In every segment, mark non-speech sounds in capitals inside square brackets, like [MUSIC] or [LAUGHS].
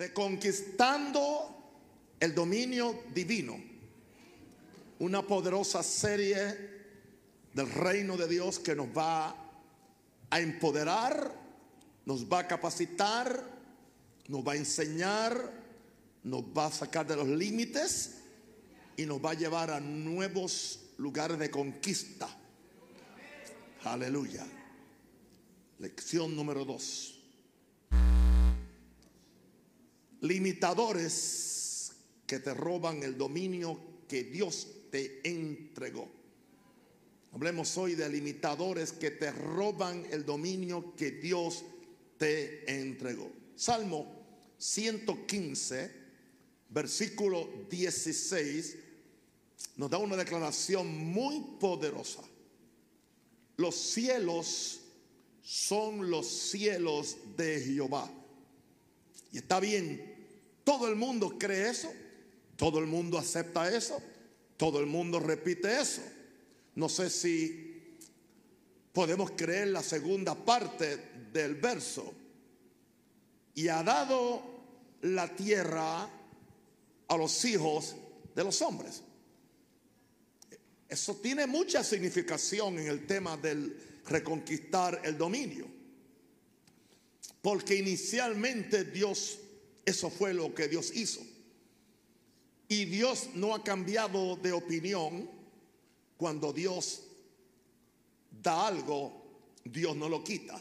Reconquistando el dominio divino. Una poderosa serie del reino de Dios que nos va a empoderar, nos va a capacitar, nos va a enseñar, nos va a sacar de los límites y nos va a llevar a nuevos lugares de conquista. Aleluya. Lección número dos. Limitadores que te roban el dominio que Dios te entregó. Hablemos hoy de limitadores que te roban el dominio que Dios te entregó. Salmo 115, versículo 16, nos da una declaración muy poderosa. Los cielos son los cielos de Jehová. Y está bien, todo el mundo cree eso, todo el mundo acepta eso, todo el mundo repite eso. No sé si podemos creer la segunda parte del verso. Y ha dado la tierra a los hijos de los hombres. Eso tiene mucha significación en el tema del reconquistar el dominio. Porque inicialmente Dios, eso fue lo que Dios hizo. Y Dios no ha cambiado de opinión cuando Dios da algo, Dios no lo quita.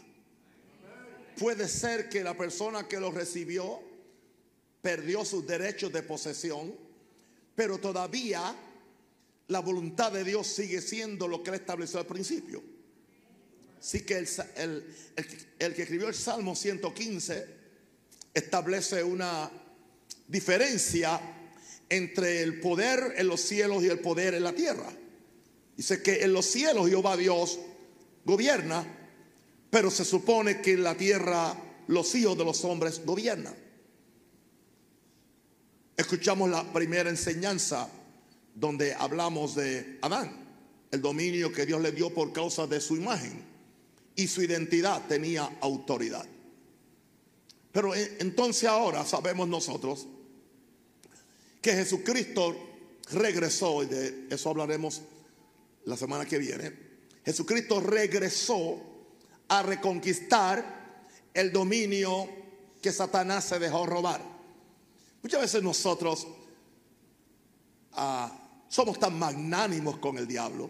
Puede ser que la persona que lo recibió perdió sus derechos de posesión, pero todavía la voluntad de Dios sigue siendo lo que él estableció al principio. Así que el, el, que escribió el Salmo 115 establece una diferencia entre el poder en los cielos y el poder en la tierra. Dice que en los cielos Jehová Dios gobierna, pero se supone que en la tierra los hijos de los hombres gobiernan. Escuchamos la primera enseñanza donde hablamos de Adán, el dominio que Dios le dio por causa de su imagen y su identidad tenía autoridad. Pero entonces ahora sabemos nosotros que Jesucristo regresó, y de eso hablaremos la semana que viene, Jesucristo regresó a reconquistar el dominio que Satanás se dejó robar. Muchas veces nosotros ah, somos tan magnánimos con el diablo.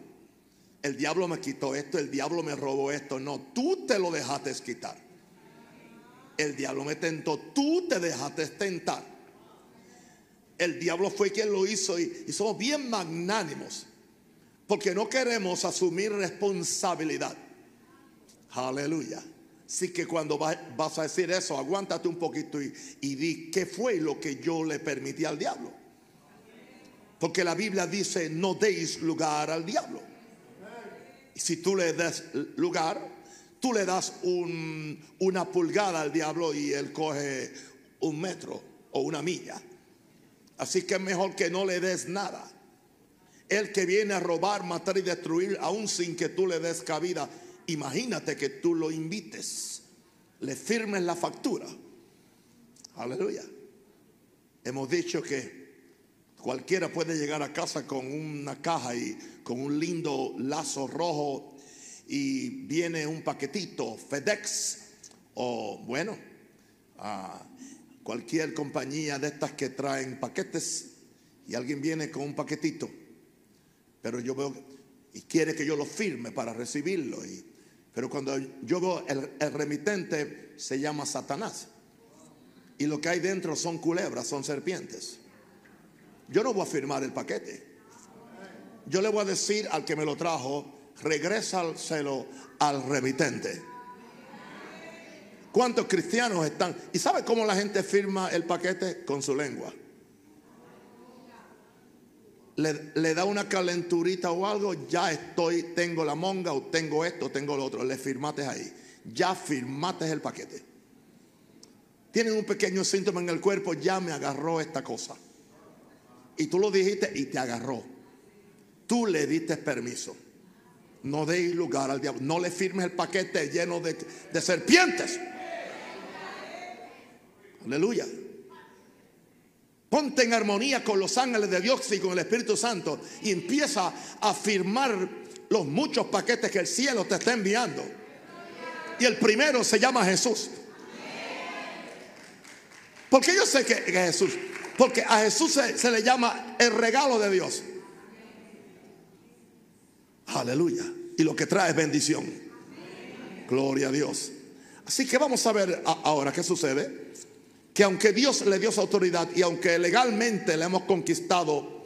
El diablo me quitó esto, el diablo me robó esto. No, tú te lo dejaste quitar. El diablo me tentó, tú te dejaste tentar. El diablo fue quien lo hizo y, y somos bien magnánimos. Porque no queremos asumir responsabilidad. Aleluya. Así que cuando vas a decir eso, aguántate un poquito y, y di qué fue lo que yo le permití al diablo. Porque la Biblia dice, no deis lugar al diablo. Y si tú le das lugar, tú le das una pulgada al diablo y él coge un metro o una milla. Así que es mejor que no le des nada. El que viene a robar, matar y destruir, aún sin que tú le des cabida, imagínate que tú lo invites, le firmes la factura. Aleluya. Hemos dicho que cualquiera puede llegar a casa con una caja y con un lindo lazo rojo y viene un paquetito, FedEx o bueno, cualquier compañía de estas que traen paquetes y alguien viene con un paquetito pero yo veo y quiere que yo lo firme para recibirlo. Y, pero cuando yo veo el remitente se llama Satanás. Y lo que hay dentro son culebras, son serpientes. Yo no voy a firmar el paquete. Yo le voy a decir al que me lo trajo, regrésaselo al remitente. ¿Cuántos cristianos están? ¿Y sabe cómo la gente firma el paquete? Con su lengua le, da una calenturita o algo, ya estoy, tengo la monga o tengo esto, tengo lo otro. Le firmaste ahí. Ya firmaste el paquete. Tienen un pequeño síntoma en el cuerpo, ya me agarró esta cosa. Y tú lo dijiste y te agarró. Tú le diste permiso. No deis lugar al diablo. No le firmes el paquete lleno de, de serpientes. Aleluya. Ponte en armonía con los ángeles de Dios y con el Espíritu Santo y empieza a firmar los muchos paquetes que el cielo te está enviando. Y el primero se llama Jesús. Porque yo sé que, Jesús, porque a Jesús se, le llama el regalo de Dios. Aleluya. Y lo que trae es bendición. Gloria a Dios. Así que vamos a ver ahora qué sucede. Que aunque Dios le dio su autoridad y aunque legalmente le hemos conquistado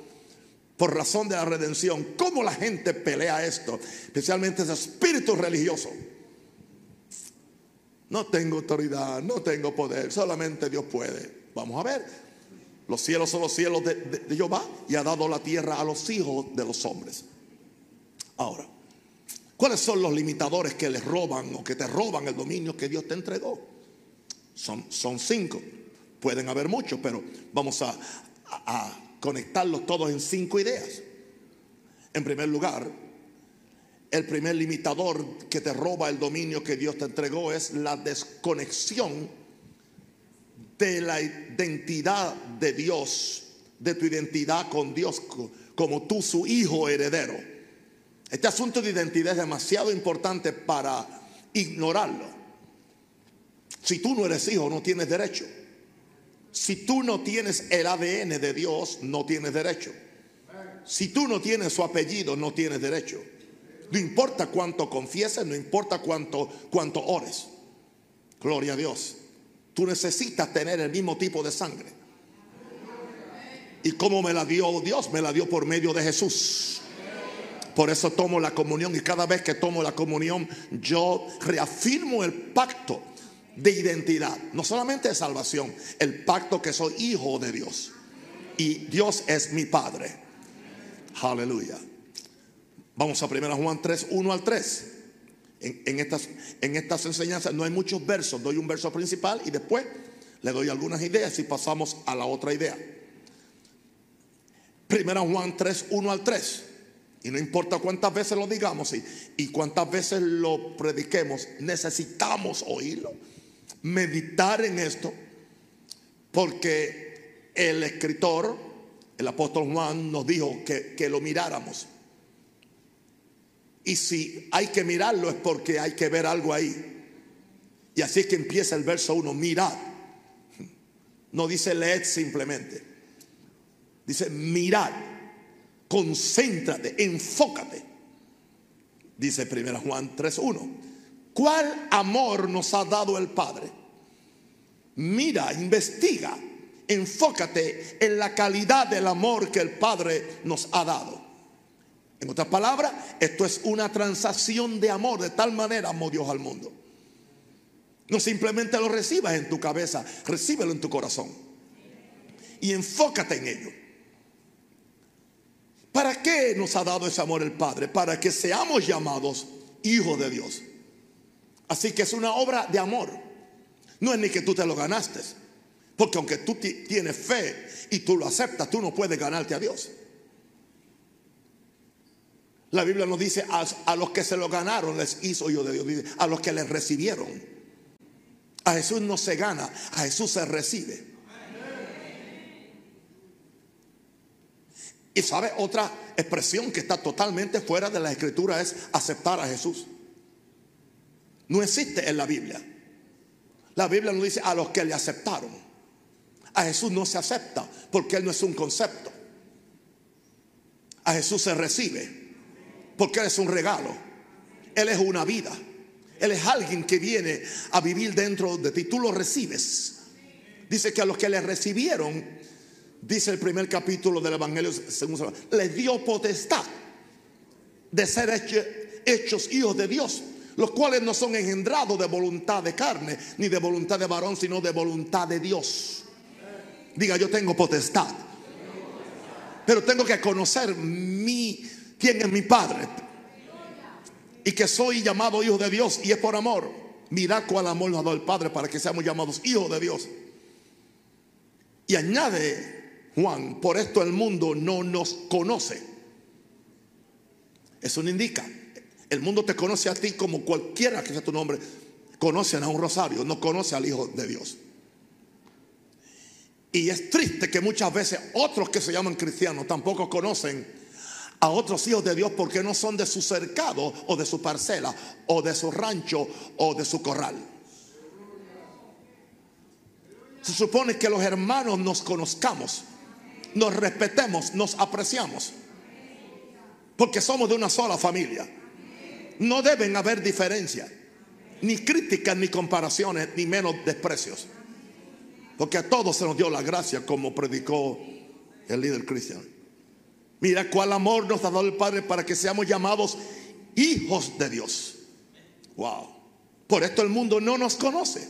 por razón de la redención, ¿cómo la gente pelea esto? Especialmente ese espíritu religioso. No tengo autoridad, no tengo poder, solamente Dios puede. Vamos a ver. Los cielos son los cielos de, Jehová y ha dado la tierra a los hijos de los hombres. Ahora, ¿cuáles son los limitadores que les roban o que te roban el dominio que Dios te entregó? Son, son cinco. Pueden haber muchos, pero vamos a, a conectarlos todos en cinco ideas. En primer lugar, el primer limitador que te roba el dominio que Dios te entregó es la desconexión de la identidad de Dios, de tu identidad con Dios como tú su hijo heredero. Este asunto de identidad es demasiado importante para ignorarlo. Si tú no eres hijo, no tienes derecho. Si tú no tienes el ADN de Dios, no tienes derecho. Si tú no tienes su apellido, no tienes derecho. No importa cuánto confieses, no importa cuánto, cuánto ores. Gloria a Dios. Tú necesitas tener el mismo tipo de sangre. ¿Y cómo me la dio Dios? Me la dio por medio de Jesús. Por eso tomo la comunión y cada vez que tomo la comunión yo reafirmo el pacto de identidad. No solamente de salvación, el pacto que soy hijo de Dios. Y Dios es mi Padre. Aleluya. Vamos a 1 Juan 3, 1 al 3. En, estas, en estas enseñanzas no hay muchos versos, doy un verso principal y después le doy algunas ideas y pasamos a la otra idea. 1 Juan 3, 1 al 3. Y no importa cuántas veces lo digamos y, cuántas veces lo prediquemos, necesitamos oírlo, meditar en esto, porque el escritor, el apóstol Juan, nos dijo que, que lo miráramos. Y si hay que mirarlo es porque hay que ver algo ahí. Y así es que empieza el verso 1, mirad. No dice leed simplemente. Dice mirad, concéntrate, enfócate. Dice 1 Juan 3.1. ¿Cuál amor nos ha dado el Padre? Mira, investiga, enfócate en la calidad del amor que el Padre nos ha dado. En otras palabras, esto es una transacción de amor. De tal manera amó Dios al mundo. No simplemente lo recibas en tu cabeza, recíbelo en tu corazón. Y enfócate en ello. ¿Para qué nos ha dado ese amor el Padre? Para que seamos llamados hijos de Dios. Así que es una obra de amor. No es ni que tú te lo ganaste. Porque aunque tú tienes fe y tú lo aceptas, tú no puedes ganarte a Dios. La Biblia nos dice, a, los que se lo ganaron les hizo yo de Dios, a los que les recibieron. A Jesús no se gana, a Jesús se recibe. Y sabe, otra expresión que está totalmente fuera de la escritura es aceptar a Jesús. No existe en la Biblia. La Biblia nos dice a los que le aceptaron. A Jesús no se acepta porque Él no es un concepto. A Jesús se recibe. Porque Él es un regalo. Él es una vida. Él es alguien que viene a vivir dentro de ti. Tú lo recibes. Dice que a los que le recibieron, dice el primer capítulo del Evangelio, según les dio potestad de ser hechos hijos de Dios, los cuales no son engendrados de voluntad de carne, ni de voluntad de varón, sino de voluntad de Dios. Diga, yo tengo potestad. Pero tengo que conocer mi quién es mi Padre. Y que soy llamado hijo de Dios y es por amor. Mirad cuál amor nos ha dado el Padre para que seamos llamados hijos de Dios. Y añade Juan, por esto el mundo no nos conoce. Eso no indica. El mundo te conoce a ti como cualquiera que sea tu nombre. Conocen a un rosario, no conoce al Hijo de Dios. Y es triste que muchas veces otros que se llaman cristianos tampoco conocen a otros hijos de Dios porque no son de su cercado o de su parcela o de su rancho o de su corral. Se supone que los hermanos nos conozcamos, nos respetemos, nos apreciamos, porque somos de una sola familia. No deben haber diferencias, ni críticas, ni comparaciones, ni menos desprecios. Porque a todos se nos dio la gracia como predicó el líder cristiano. Mira cuál amor nos ha dado el Padre para que seamos llamados hijos de Dios. Wow. Por esto el mundo no nos conoce.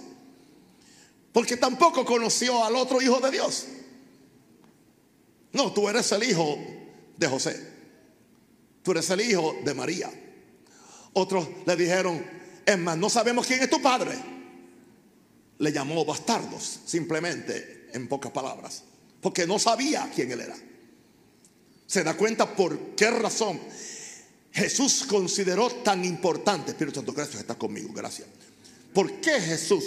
Porque tampoco conoció al otro hijo de Dios. No, tú eres el hijo de José. Tú eres el hijo de María. Otros le dijeron, es más, no sabemos quién es tu padre. Le llamó bastardos, simplemente, en pocas palabras. Porque no sabía quién él era. Se da cuenta por qué razón Jesús consideró tan importante. Espíritu Santo, gracias, está conmigo, gracias. ¿Por qué Jesús?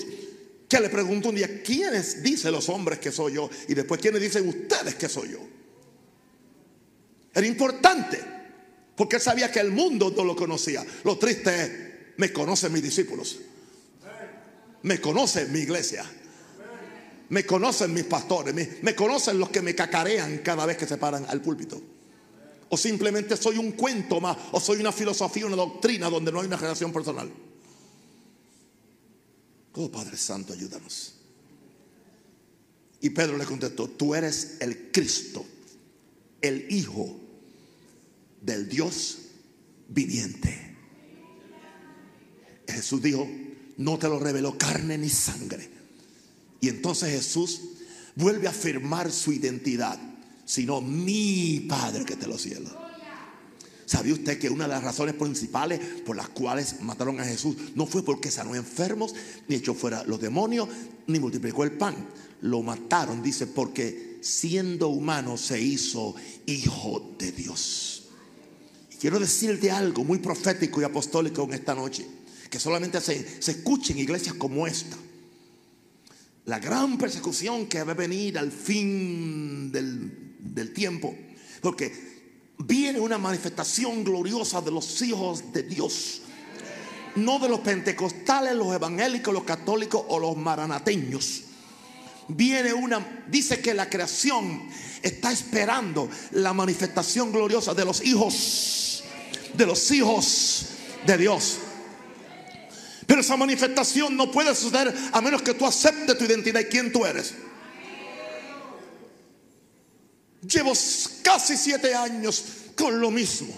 Que le preguntó un día, ¿quiénes dicen los hombres que soy yo? Y después, ¿quiénes dicen ustedes que soy yo? Era importante, porque él sabía que el mundo no lo conocía. Lo triste es, me conocen mis discípulos. Me conocen mi iglesia. Me conocen mis pastores. Me, conocen los que me cacarean cada vez que se paran al púlpito. O simplemente soy un cuento más. O soy una filosofía, una doctrina donde no hay una relación personal. Oh Padre Santo, ayúdanos. Y Pedro le contestó, tú eres el Cristo, el Hijo del Dios viviente. Jesús dijo, no te lo reveló carne ni sangre. Y entonces Jesús vuelve a afirmar su identidad, sino mi Padre que te lo cielos. ¿Sabía usted que una de las razones principales por las cuales mataron a Jesús no fue porque sanó enfermos, ni echó fuera los demonios, ni multiplicó el pan? Lo mataron, dice, porque siendo humano se hizo hijo de Dios. Quiero decirte algo muy profético y apostólico en esta noche que solamente se, se escuche en iglesias como esta. La gran persecución que va a venir al fin del, del tiempo. Porque viene una manifestación gloriosa de los hijos de Dios. No de los pentecostales, los evangélicos, los católicos o los maranateños. Viene una, dice que la creación está esperando la manifestación gloriosa de los hijos, de los hijos de Dios. Pero esa manifestación no puede suceder a menos que tú aceptes tu identidad y quién tú eres. Llevo casi siete años con lo mismo.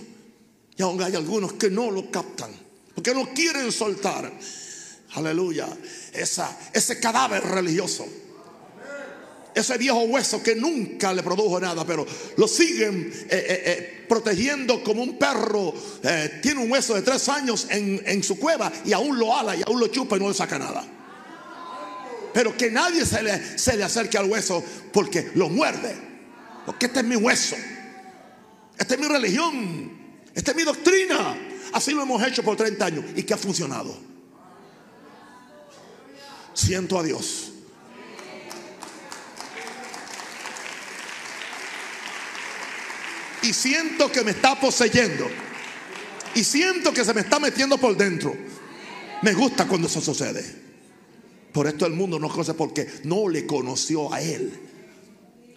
Y aún hay algunos que no lo captan. Porque no quieren soltar. Aleluya. Esa, ese cadáver religioso. Ese viejo hueso que nunca le produjo nada, pero lo siguen eh, eh, eh, protegiendo como un perro. tiene un hueso de tres años en, en, su cueva y aún lo ala y aún lo chupa y no le saca nada. Pero que nadie se le, se le acerque al hueso porque lo muerde. Porque este es mi hueso. Esta es mi religión. Esta es mi doctrina. Así lo hemos hecho por 30 años y que ha funcionado. Siento a Dios. Y siento que me está poseyendo. Y siento que se me está metiendo por dentro. Me gusta cuando eso sucede. Por esto el mundo no conoce porque no le conoció a Él.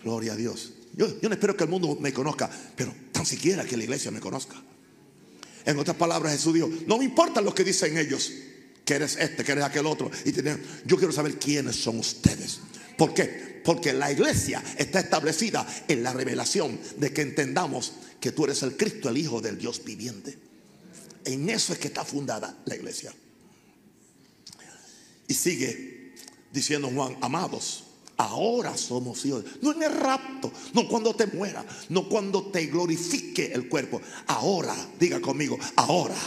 Gloria a Dios. Yo, yo no espero que el mundo me conozca, pero tan siquiera que la iglesia me conozca. En otras palabras, Jesús dijo, no me importa lo que dicen ellos, que eres este, que eres aquel otro. Y yo quiero saber quiénes son ustedes. ¿Por qué? Porque la iglesia está establecida en la revelación de que entendamos que tú eres el Cristo, el Hijo del Dios viviente. En eso es que está fundada la iglesia. Y sigue diciendo Juan, amados, ahora somos hijos. No en el rapto, no cuando te muera, no cuando te glorifique el cuerpo. Ahora, diga conmigo, ahora,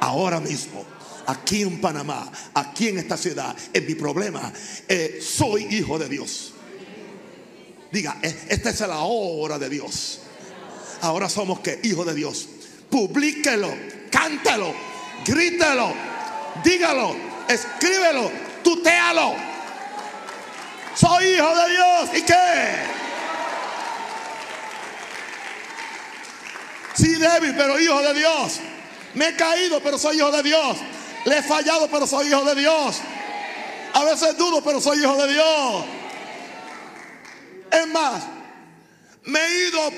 ahora mismo aquí en Panamá, aquí en esta ciudad, en mi problema, eh, soy hijo de Dios. Diga, eh, esta es la hora de Dios. Ahora somos que hijo de Dios. Publíquelo, cántalo, grítelo, dígalo, escríbelo, tutéalo. Soy hijo de Dios y qué? Sí, débil, pero hijo de Dios. Me he caído, pero soy hijo de Dios. Le he fallado, pero soy hijo de Dios. A veces dudo, pero soy hijo de Dios. Es más, me he ido,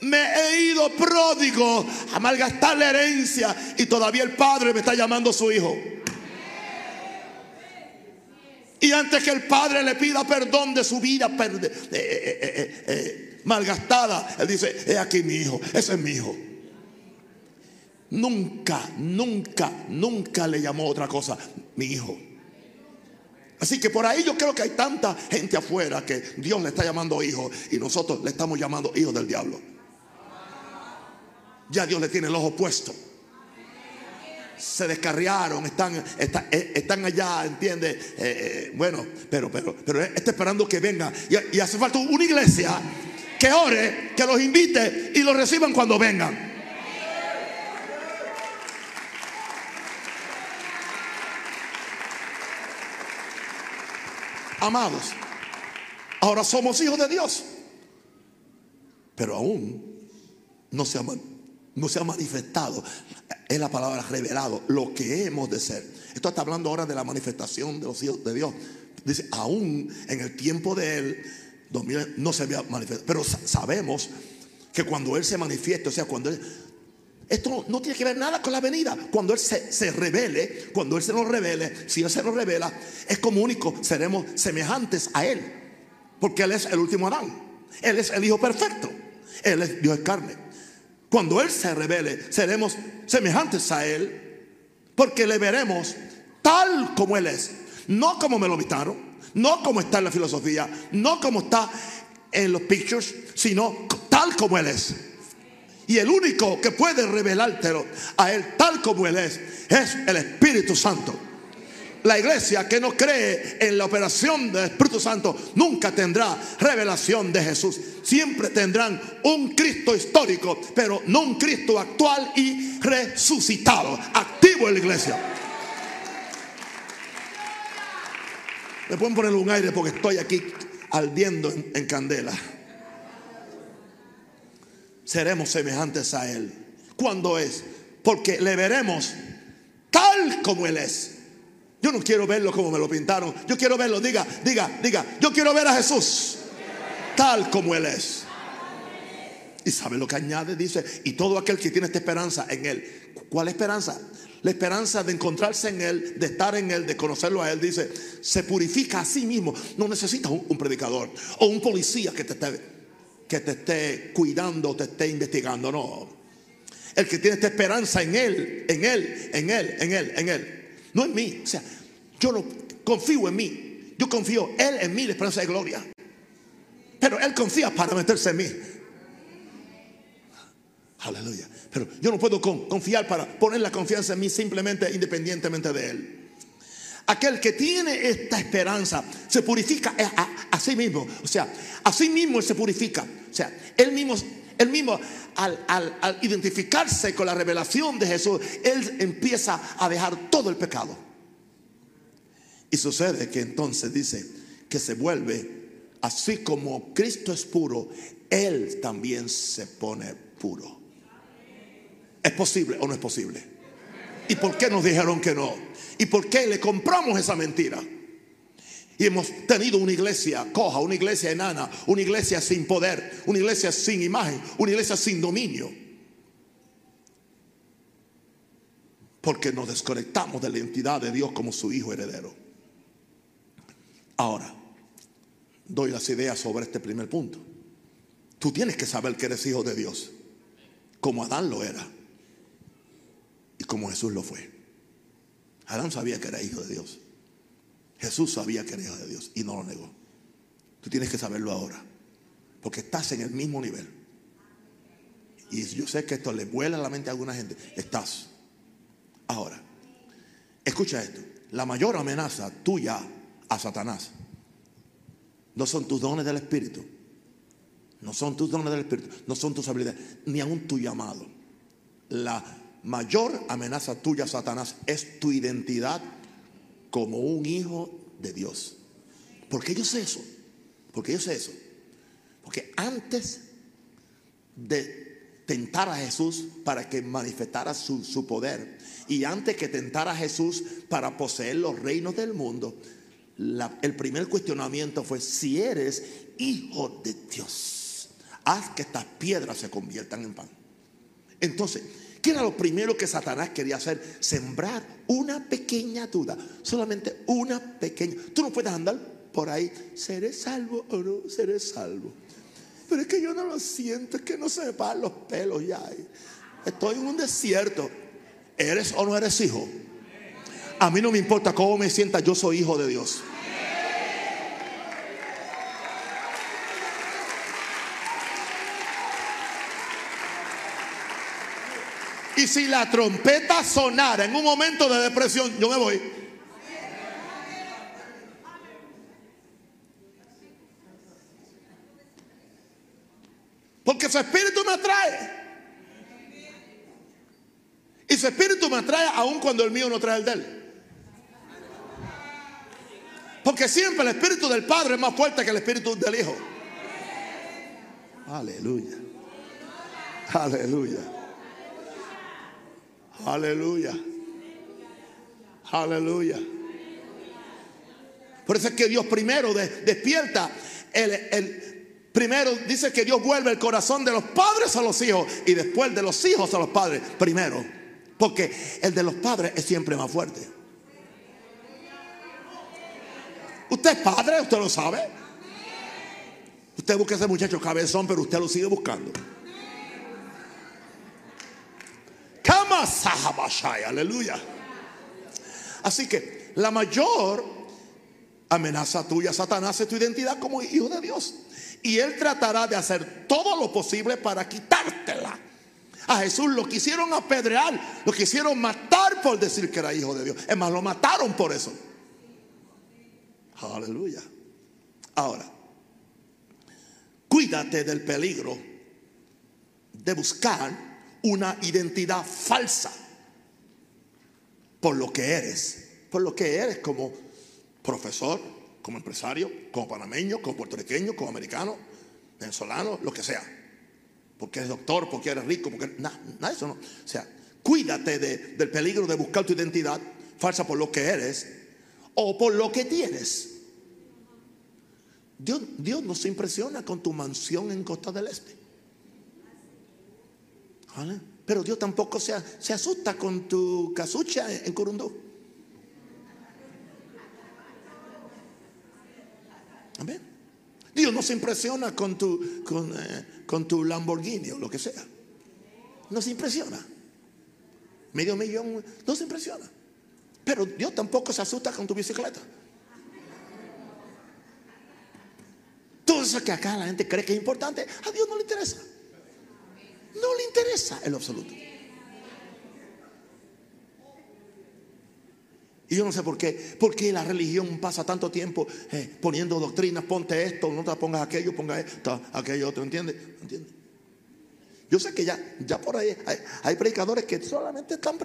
me he ido pródigo a malgastar la herencia y todavía el Padre me está llamando su hijo. Y antes que el Padre le pida perdón de su vida eh, eh, eh, malgastada, Él dice, he aquí mi hijo, ese es mi hijo. Nunca, nunca, nunca le llamó otra cosa, mi hijo. Así que por ahí yo creo que hay tanta gente afuera que Dios le está llamando hijo y nosotros le estamos llamando hijo del diablo. Ya Dios le tiene el ojo puesto. Se descarriaron, están, eh, están, allá, ¿entiende? Eh, eh, bueno, pero, pero, pero está esperando que venga. Y, y hace falta una iglesia que ore, que los invite y los reciban cuando vengan. Amados, ahora somos hijos de Dios, pero aún no se ha, manifestado, es la palabra revelado, lo que hemos de ser. Esto está hablando ahora de la manifestación de los hijos de Dios. Dice, aún en el tiempo de Él, no se había manifestado, pero sabemos que cuando Él se manifiesta, o sea, cuando Él esto no tiene que ver nada con la venida. Cuando Él se, revele, cuando Él se nos revele, si Él se nos revela, es como único, seremos semejantes a Él. Porque Él es el último Adán. Él es el Hijo perfecto. Él es Dios carne. Cuando Él se revele, seremos semejantes a Él. Porque le veremos tal como Él es. No como me lo invitaron. No como está en la filosofía. No como está en los pictures. Sino tal como Él es. Y el único que puede revelártelo a Él tal como Él es, es el Espíritu Santo. La iglesia que no cree en la operación del Espíritu Santo nunca tendrá revelación de Jesús. Siempre tendrán un Cristo histórico, pero no un Cristo actual y resucitado, activo en la iglesia. Me pueden poner un aire porque estoy aquí ardiendo en candela seremos semejantes a Él. ¿Cuándo es? Porque le veremos tal como Él es. Yo no quiero verlo como me lo pintaron. Yo quiero verlo, diga, diga, diga. Yo quiero ver a Jesús tal como Él es. Y sabe lo que añade, dice, y todo aquel que tiene esta esperanza en Él. ¿Cuál esperanza? La esperanza de encontrarse en Él, de estar en Él, de conocerlo a Él, dice, se purifica a sí mismo. No necesitas un, un predicador o un policía que te esté que te esté cuidando, te esté investigando, no. El que tiene esta esperanza en Él, en Él, en Él, en Él, en Él. No en mí. O sea, yo no confío en mí. Yo confío Él en mí, la esperanza de gloria. Pero Él confía para meterse en mí. Aleluya. Pero yo no puedo confiar para poner la confianza en mí simplemente independientemente de Él. Aquel que tiene esta esperanza se purifica a, sí mismo. O sea, a sí mismo se purifica. O sea, él mismo, él mismo al, al identificarse con la revelación de Jesús, él empieza a dejar todo el pecado. Y sucede que entonces dice que se vuelve, así como Cristo es puro, Él también se pone puro. ¿Es posible o no es posible? ¿Y por qué nos dijeron que no? ¿Y por qué le compramos esa mentira? Y hemos tenido una iglesia coja, una iglesia enana, una iglesia sin poder, una iglesia sin imagen, una iglesia sin dominio. Porque nos desconectamos de la identidad de Dios como su hijo heredero. Ahora, doy las ideas sobre este primer punto. Tú tienes que saber que eres hijo de Dios, como Adán lo era como Jesús lo fue. Adán sabía que era hijo de Dios. Jesús sabía que era hijo de Dios y no lo negó. Tú tienes que saberlo ahora, porque estás en el mismo nivel. Y yo sé que esto le vuela la mente a alguna gente. Estás. Ahora, escucha esto. La mayor amenaza tuya a Satanás no son tus dones del Espíritu. No son tus dones del Espíritu. No son tus habilidades. Ni aún tu llamado. La mayor amenaza tuya, Satanás, es tu identidad como un hijo de Dios. ¿Por qué yo sé eso? Porque yo sé eso. Porque antes de tentar a Jesús para que manifestara su, poder, y antes que tentara a Jesús para poseer los reinos del mundo, el primer cuestionamiento fue, si eres hijo de Dios, haz que estas piedras se conviertan en pan. Entonces, ¿qué era lo primero que Satanás quería hacer? Sembrar una pequeña duda, solamente una pequeña. Tú no puedes andar por ahí, ¿seré salvo o no seré salvo? Pero es que yo no lo siento, es que no se me paran los pelos ya. Estoy en un desierto. ¿Eres o no eres hijo? A mí no me importa cómo me sienta, yo soy hijo de Dios. Y si la trompeta sonara en un momento de depresión, yo me voy. Porque su espíritu me atrae. Y su espíritu me atrae aun cuando el mío no trae el de él. Porque siempre el espíritu del Padre es más fuerte que el espíritu del Hijo. Aleluya. Aleluya. Aleluya. Aleluya. Por eso es que Dios primero despierta el, el, primero dice que Dios vuelve el corazón de los padres a los hijos y después de los hijos a los padres primero. Porque el de los padres es siempre más fuerte. Usted es padre, usted lo sabe. Usted busca ese muchacho cabezón, pero usted lo sigue buscando. Aleluya. Así que la mayor amenaza tuya, Satanás, es tu identidad como hijo de Dios. Y él tratará de hacer todo lo posible para quitártela. A Jesús lo quisieron apedrear, lo quisieron matar por decir que era hijo de Dios. Es más, lo mataron por eso. Aleluya. Ahora, cuídate del peligro de buscar una identidad falsa por lo que eres, por lo que eres como profesor, como empresario, como panameño, como puertorriqueño, como americano, venezolano, lo que sea. Porque eres doctor, porque eres rico, porque nada, de eso no. O sea, cuídate del peligro de buscar tu identidad falsa por lo que eres o por lo que tienes. Dios, Dios no se impresiona con tu mansión en Costa del Este. Pero Dios tampoco se, se, asusta con tu casucha en Curundú. Amén. Dios no se impresiona con tu, con, eh, con tu Lamborghini o lo que sea. No se impresiona. Medio millón no se impresiona. Pero Dios tampoco se asusta con tu bicicleta. Todo eso que acá la gente cree que es importante, a Dios no le interesa. No le interesa en absoluto. Y yo no sé por qué, porque la religión pasa tanto tiempo eh, poniendo doctrinas, ponte esto, no te pongas aquello, ponga esto, aquello otro, ¿entiendes? ¿Entiendes? Yo sé que ya, ya por ahí hay, predicadores que solamente están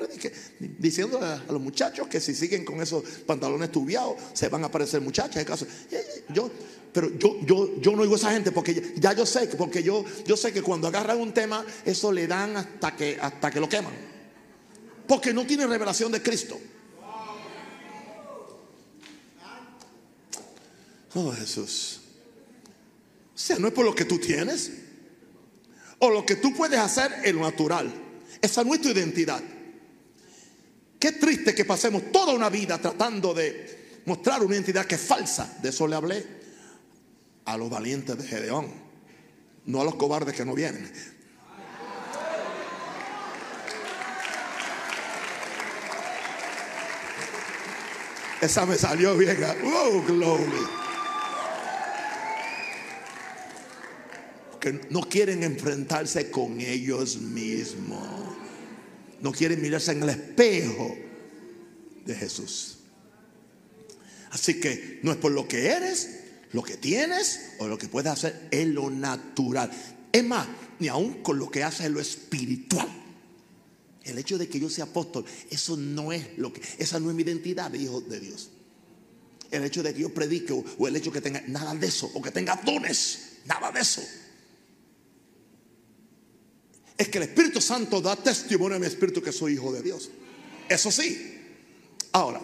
diciendo a, los muchachos que si siguen con esos pantalones tubiados se van a aparecer muchachas. Yo, pero yo, yo, yo no oigo a esa gente porque ya, yo sé, porque yo, yo sé que cuando agarran un tema, eso le dan hasta que, hasta que lo queman. Porque no tiene revelación de Cristo. Oh Jesús. O sea, no es por lo que tú tienes o lo que tú puedes hacer en lo natural. Esa no es tu identidad. Qué triste que pasemos toda una vida tratando de mostrar una identidad que es falsa. De eso le hablé a los valientes de Gedeón, no a los cobardes que no vienen. Esa me salió bien. Oh, glory. que no quieren enfrentarse con ellos mismos. No quieren mirarse en el espejo de Jesús. Así que no es por lo que eres, lo que tienes o lo que puedes hacer, es lo natural. Es más, ni aún con lo que haces en lo espiritual. El hecho de que yo sea apóstol, eso no es lo que, esa no es mi identidad de hijo de Dios. el hecho de que yo predique o, el hecho que tenga nada de eso, o que tenga dones, nada de eso. Es que el Espíritu Santo da testimonio a mi espíritu que soy hijo de Dios. Eso sí. Ahora,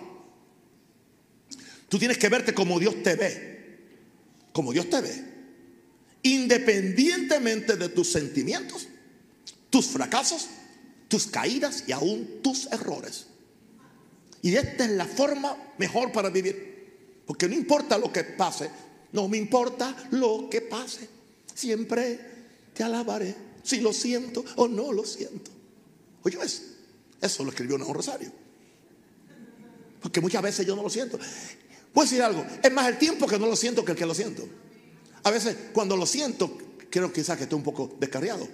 tú tienes que verte como Dios te ve. Como Dios te ve. Independientemente de tus sentimientos, tus fracasos, tus caídas y aún tus errores. Y esta es la forma mejor para vivir. Porque no importa lo que pase, no me importa lo que pase. Siempre te alabaré, si lo siento o no lo siento. Oye, eso, eso lo escribió un Rosario. Porque muchas veces yo no lo siento. Voy a decir algo, es más el tiempo que no lo siento que el que lo siento. A veces cuando lo siento, creo quizás que estoy un poco descarriado.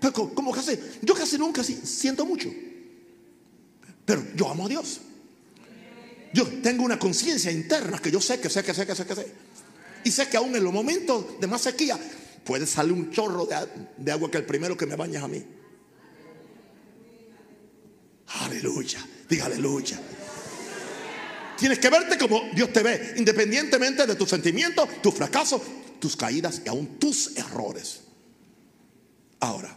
Pero como casi, yo casi nunca siento mucho. Pero yo amo a Dios. Yo tengo una conciencia interna que yo sé, que sé, que sé, que sé, que sé. Y sé que aún en los momentos de más sequía puede salir un chorro de, agua que el primero que me baña es a mí. Aleluya. Diga aleluya. Tienes que verte como Dios te ve, independientemente de tus sentimientos, tus fracasos, tus caídas y aún tus errores. Ahora,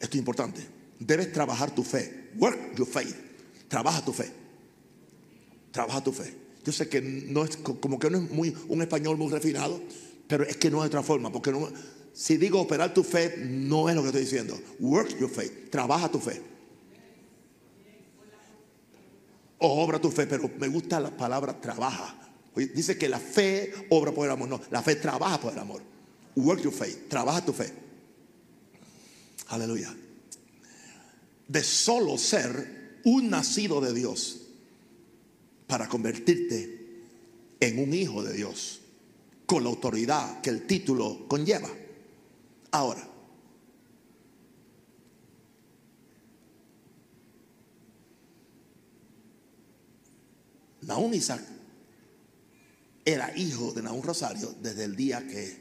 esto es importante. Debes trabajar tu fe. Work your faith. Trabaja tu fe. Trabaja tu fe. Yo sé que no es como que no es muy un español muy refinado, pero es que no hay otra forma, porque si digo operar tu fe no es lo que estoy diciendo. Work your faith. Trabaja tu fe. Obra tu fe, pero me gusta la palabra trabaja. Dice que la fe obra por el amor. No, la fe trabaja por el amor. Work your faith. Trabaja tu fe. Aleluya. De solo ser un nacido de Dios para convertirte en un hijo de Dios con la autoridad que el título conlleva. Ahora, Naúm Isaac era hijo de Naúm Rosario desde el día que,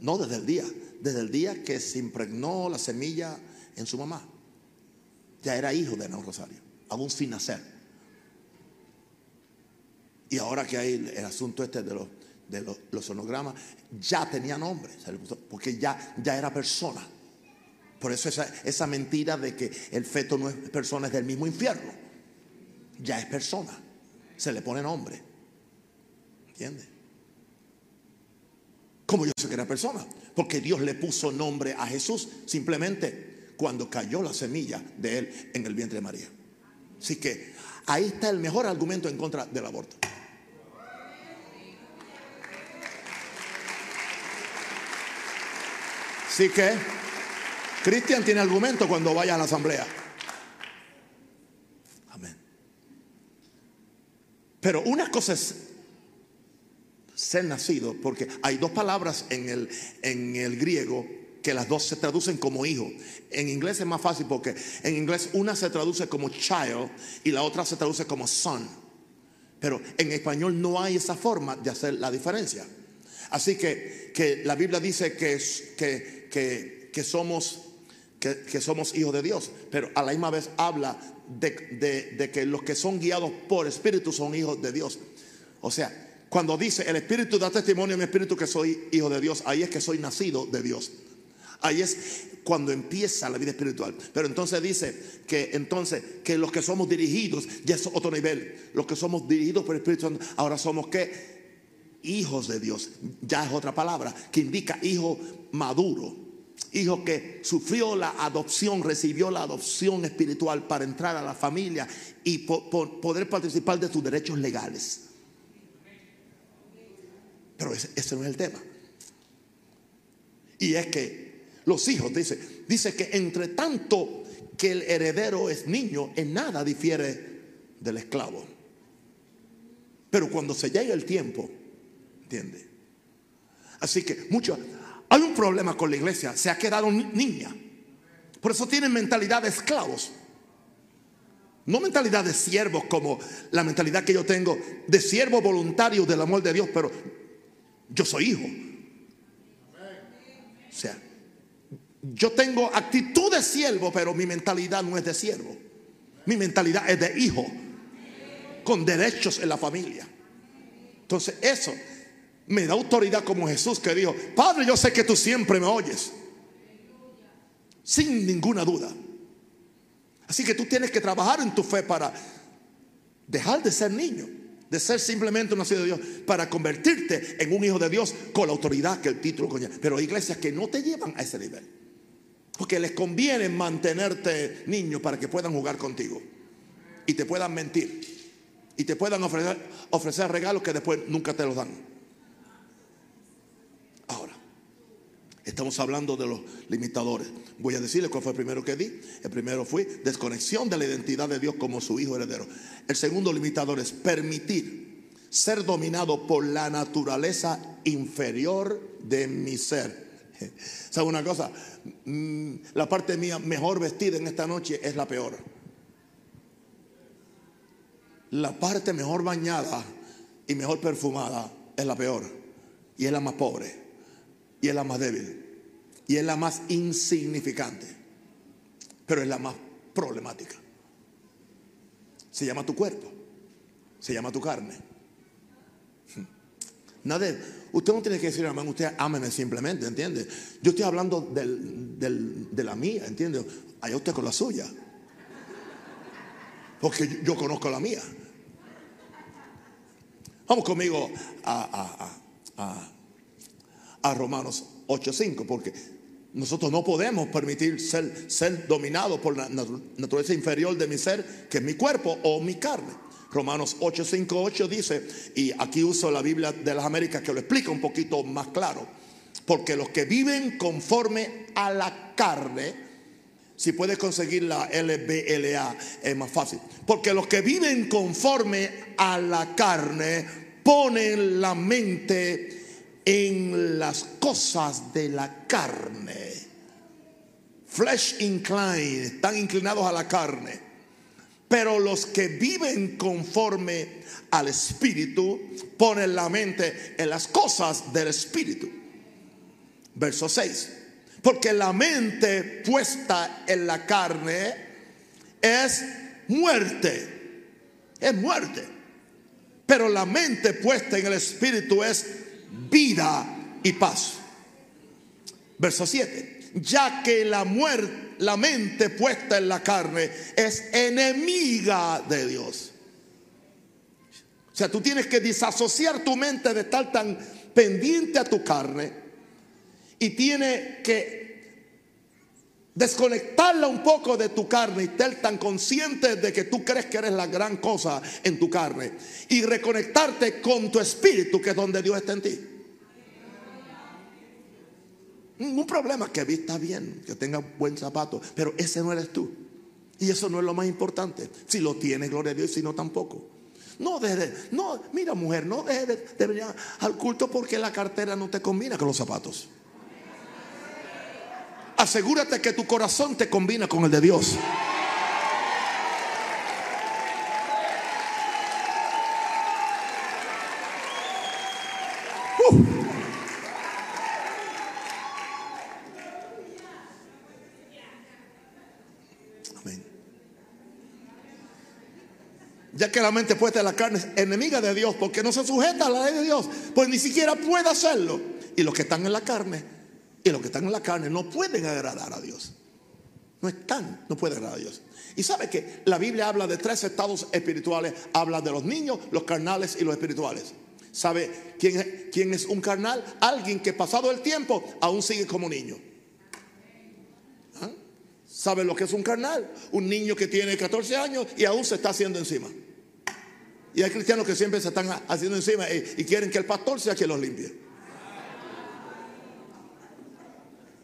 no desde el día, desde el día que se impregnó la semilla en su mamá. Ya era hijo de Naúm Rosario, aún sin nacer. Y ahora que hay el asunto este de los, de los, sonogramas, ya tenía nombre, porque ya, ya era persona. Por eso esa, esa mentira de que el feto no es persona, es del mismo infierno. Ya es persona se le pone nombre. ¿Entiende? Como yo sé que era persona? Porque Dios le puso nombre a Jesús simplemente cuando cayó la semilla de él en el vientre de María. Así que ahí está el mejor argumento en contra del aborto. Así que Cristian tiene argumento cuando vaya a la asamblea. Pero una cosa es ser nacido, porque hay dos palabras en el, en el griego que las dos se traducen como hijo. En inglés es más fácil porque en inglés una se traduce como child y la otra se traduce como son. Pero en español no hay esa forma de hacer la diferencia. Así que, que la Biblia dice que, que, que somos, que, somos hijos de Dios, pero a la misma vez habla de, que los que son guiados por espíritu son hijos de Dios. O sea, cuando dice el espíritu da testimonio a mi espíritu que soy hijo de Dios, ahí es que soy nacido de Dios. Ahí es cuando empieza la vida espiritual. Pero entonces dice que entonces que los que somos dirigidos ya es otro nivel. Los que somos dirigidos por el Espíritu Santo, ahora somos que hijos de Dios. Ya es otra palabra que indica hijo maduro hijo que sufrió la adopción, recibió la adopción espiritual para entrar a la familia y poder participar de sus derechos legales. Pero ese, no es el tema. Y es que los hijos, dice, dice que entre tanto que el heredero es niño, en nada difiere del esclavo. Pero cuando se llega el tiempo, ¿entiende? Así que muchos, hay un problema con la iglesia, se ha quedado niña. Por eso tienen mentalidad de esclavos. No mentalidad de siervos como la mentalidad que yo tengo de siervo voluntario del amor de Dios, pero yo soy hijo. O sea, yo tengo actitud de siervo, pero mi mentalidad no es de siervo. Mi mentalidad es de hijo. con derechos en la familia. Entonces eso me da autoridad como Jesús que dijo, Padre, yo sé que tú siempre me oyes. Sin ninguna duda. Así que tú tienes que trabajar en tu fe para dejar de ser niño, de ser simplemente un nacido de Dios, para convertirte en un hijo de Dios con la autoridad que el título conlleva. Pero hay iglesias que no te llevan a ese nivel. Porque les conviene mantenerte niño para que puedan jugar contigo y te puedan mentir y te puedan ofrecer, ofrecer regalos que después nunca te los dan. Ahora, estamos hablando de los limitadores. Voy a decirles cuál fue el primero que di. El primero fue desconexión de la identidad de Dios como su hijo heredero. El segundo limitador es permitir ser dominado por la naturaleza inferior de mi ser. [LAUGHS] ¿Sabe una cosa? Mm, la parte mía mejor vestida en esta noche es la peor. La parte mejor bañada y mejor perfumada es la peor. Y es la más pobre. Y es la más débil. Y es la más insignificante. Pero es la más problemática. Se llama tu cuerpo. Se llama tu carne. Nadie, usted no tiene que decir, hermano, usted ámeme simplemente, ¿entiende? Yo estoy hablando de la mía, ¿entiende? Allá usted con la suya. Porque yo, conozco la mía. Vamos conmigo a Romanos 8:5, porque nosotros no podemos permitir ser, ser dominados por la naturaleza inferior de mi ser, que es mi cuerpo o mi carne. Romanos 8, 5, 8 dice, y aquí uso la Biblia de las Américas que lo explica un poquito más claro, porque los que viven conforme a la carne, si puedes conseguir la LBLA es más fácil, porque los que viven conforme a la carne ponen la mente en las cosas de la carne. Flesh incline, están inclinados a la carne. Pero los que viven conforme al Espíritu ponen la mente en las cosas del Espíritu. Verso 6. Porque la mente puesta en la carne es muerte. Es muerte. Pero la mente puesta en el Espíritu es vida y paz. Verso 7. Ya que la muerte la mente puesta en la carne es enemiga de Dios. O sea, tú tienes que disasociar tu mente de estar tan pendiente a tu carne y tiene que desconectarla un poco de tu carne y estar tan consciente de que tú crees que eres la gran cosa en tu carne y reconectarte con tu espíritu que es donde Dios está en ti. Un problema que vista bien, que tenga buen zapato, pero ese no eres tú. Y eso no es lo más importante. Si lo tienes, gloria a Dios, si no, tampoco. No deje no, mira mujer, no deje de, venir al culto porque la cartera no te combina con los zapatos. Asegúrate que tu corazón te combina con el de Dios. ya que la mente puesta en la carne es enemiga de Dios porque no se sujeta a la ley de Dios, pues ni siquiera puede hacerlo. Y los que están en la carne y los que están en la carne no pueden agradar a Dios. No están, no pueden agradar a Dios. Y sabe que la Biblia habla de tres estados espirituales, habla de los niños, los carnales y los espirituales. ¿Sabe quién, es un carnal? Alguien que pasado el tiempo aún sigue como niño. ¿Ah? ¿Sabe lo que es un carnal? Un niño que tiene 14 años y aún se está haciendo encima. Y hay cristianos que siempre se están haciendo encima y, quieren que el pastor sea quien los limpie.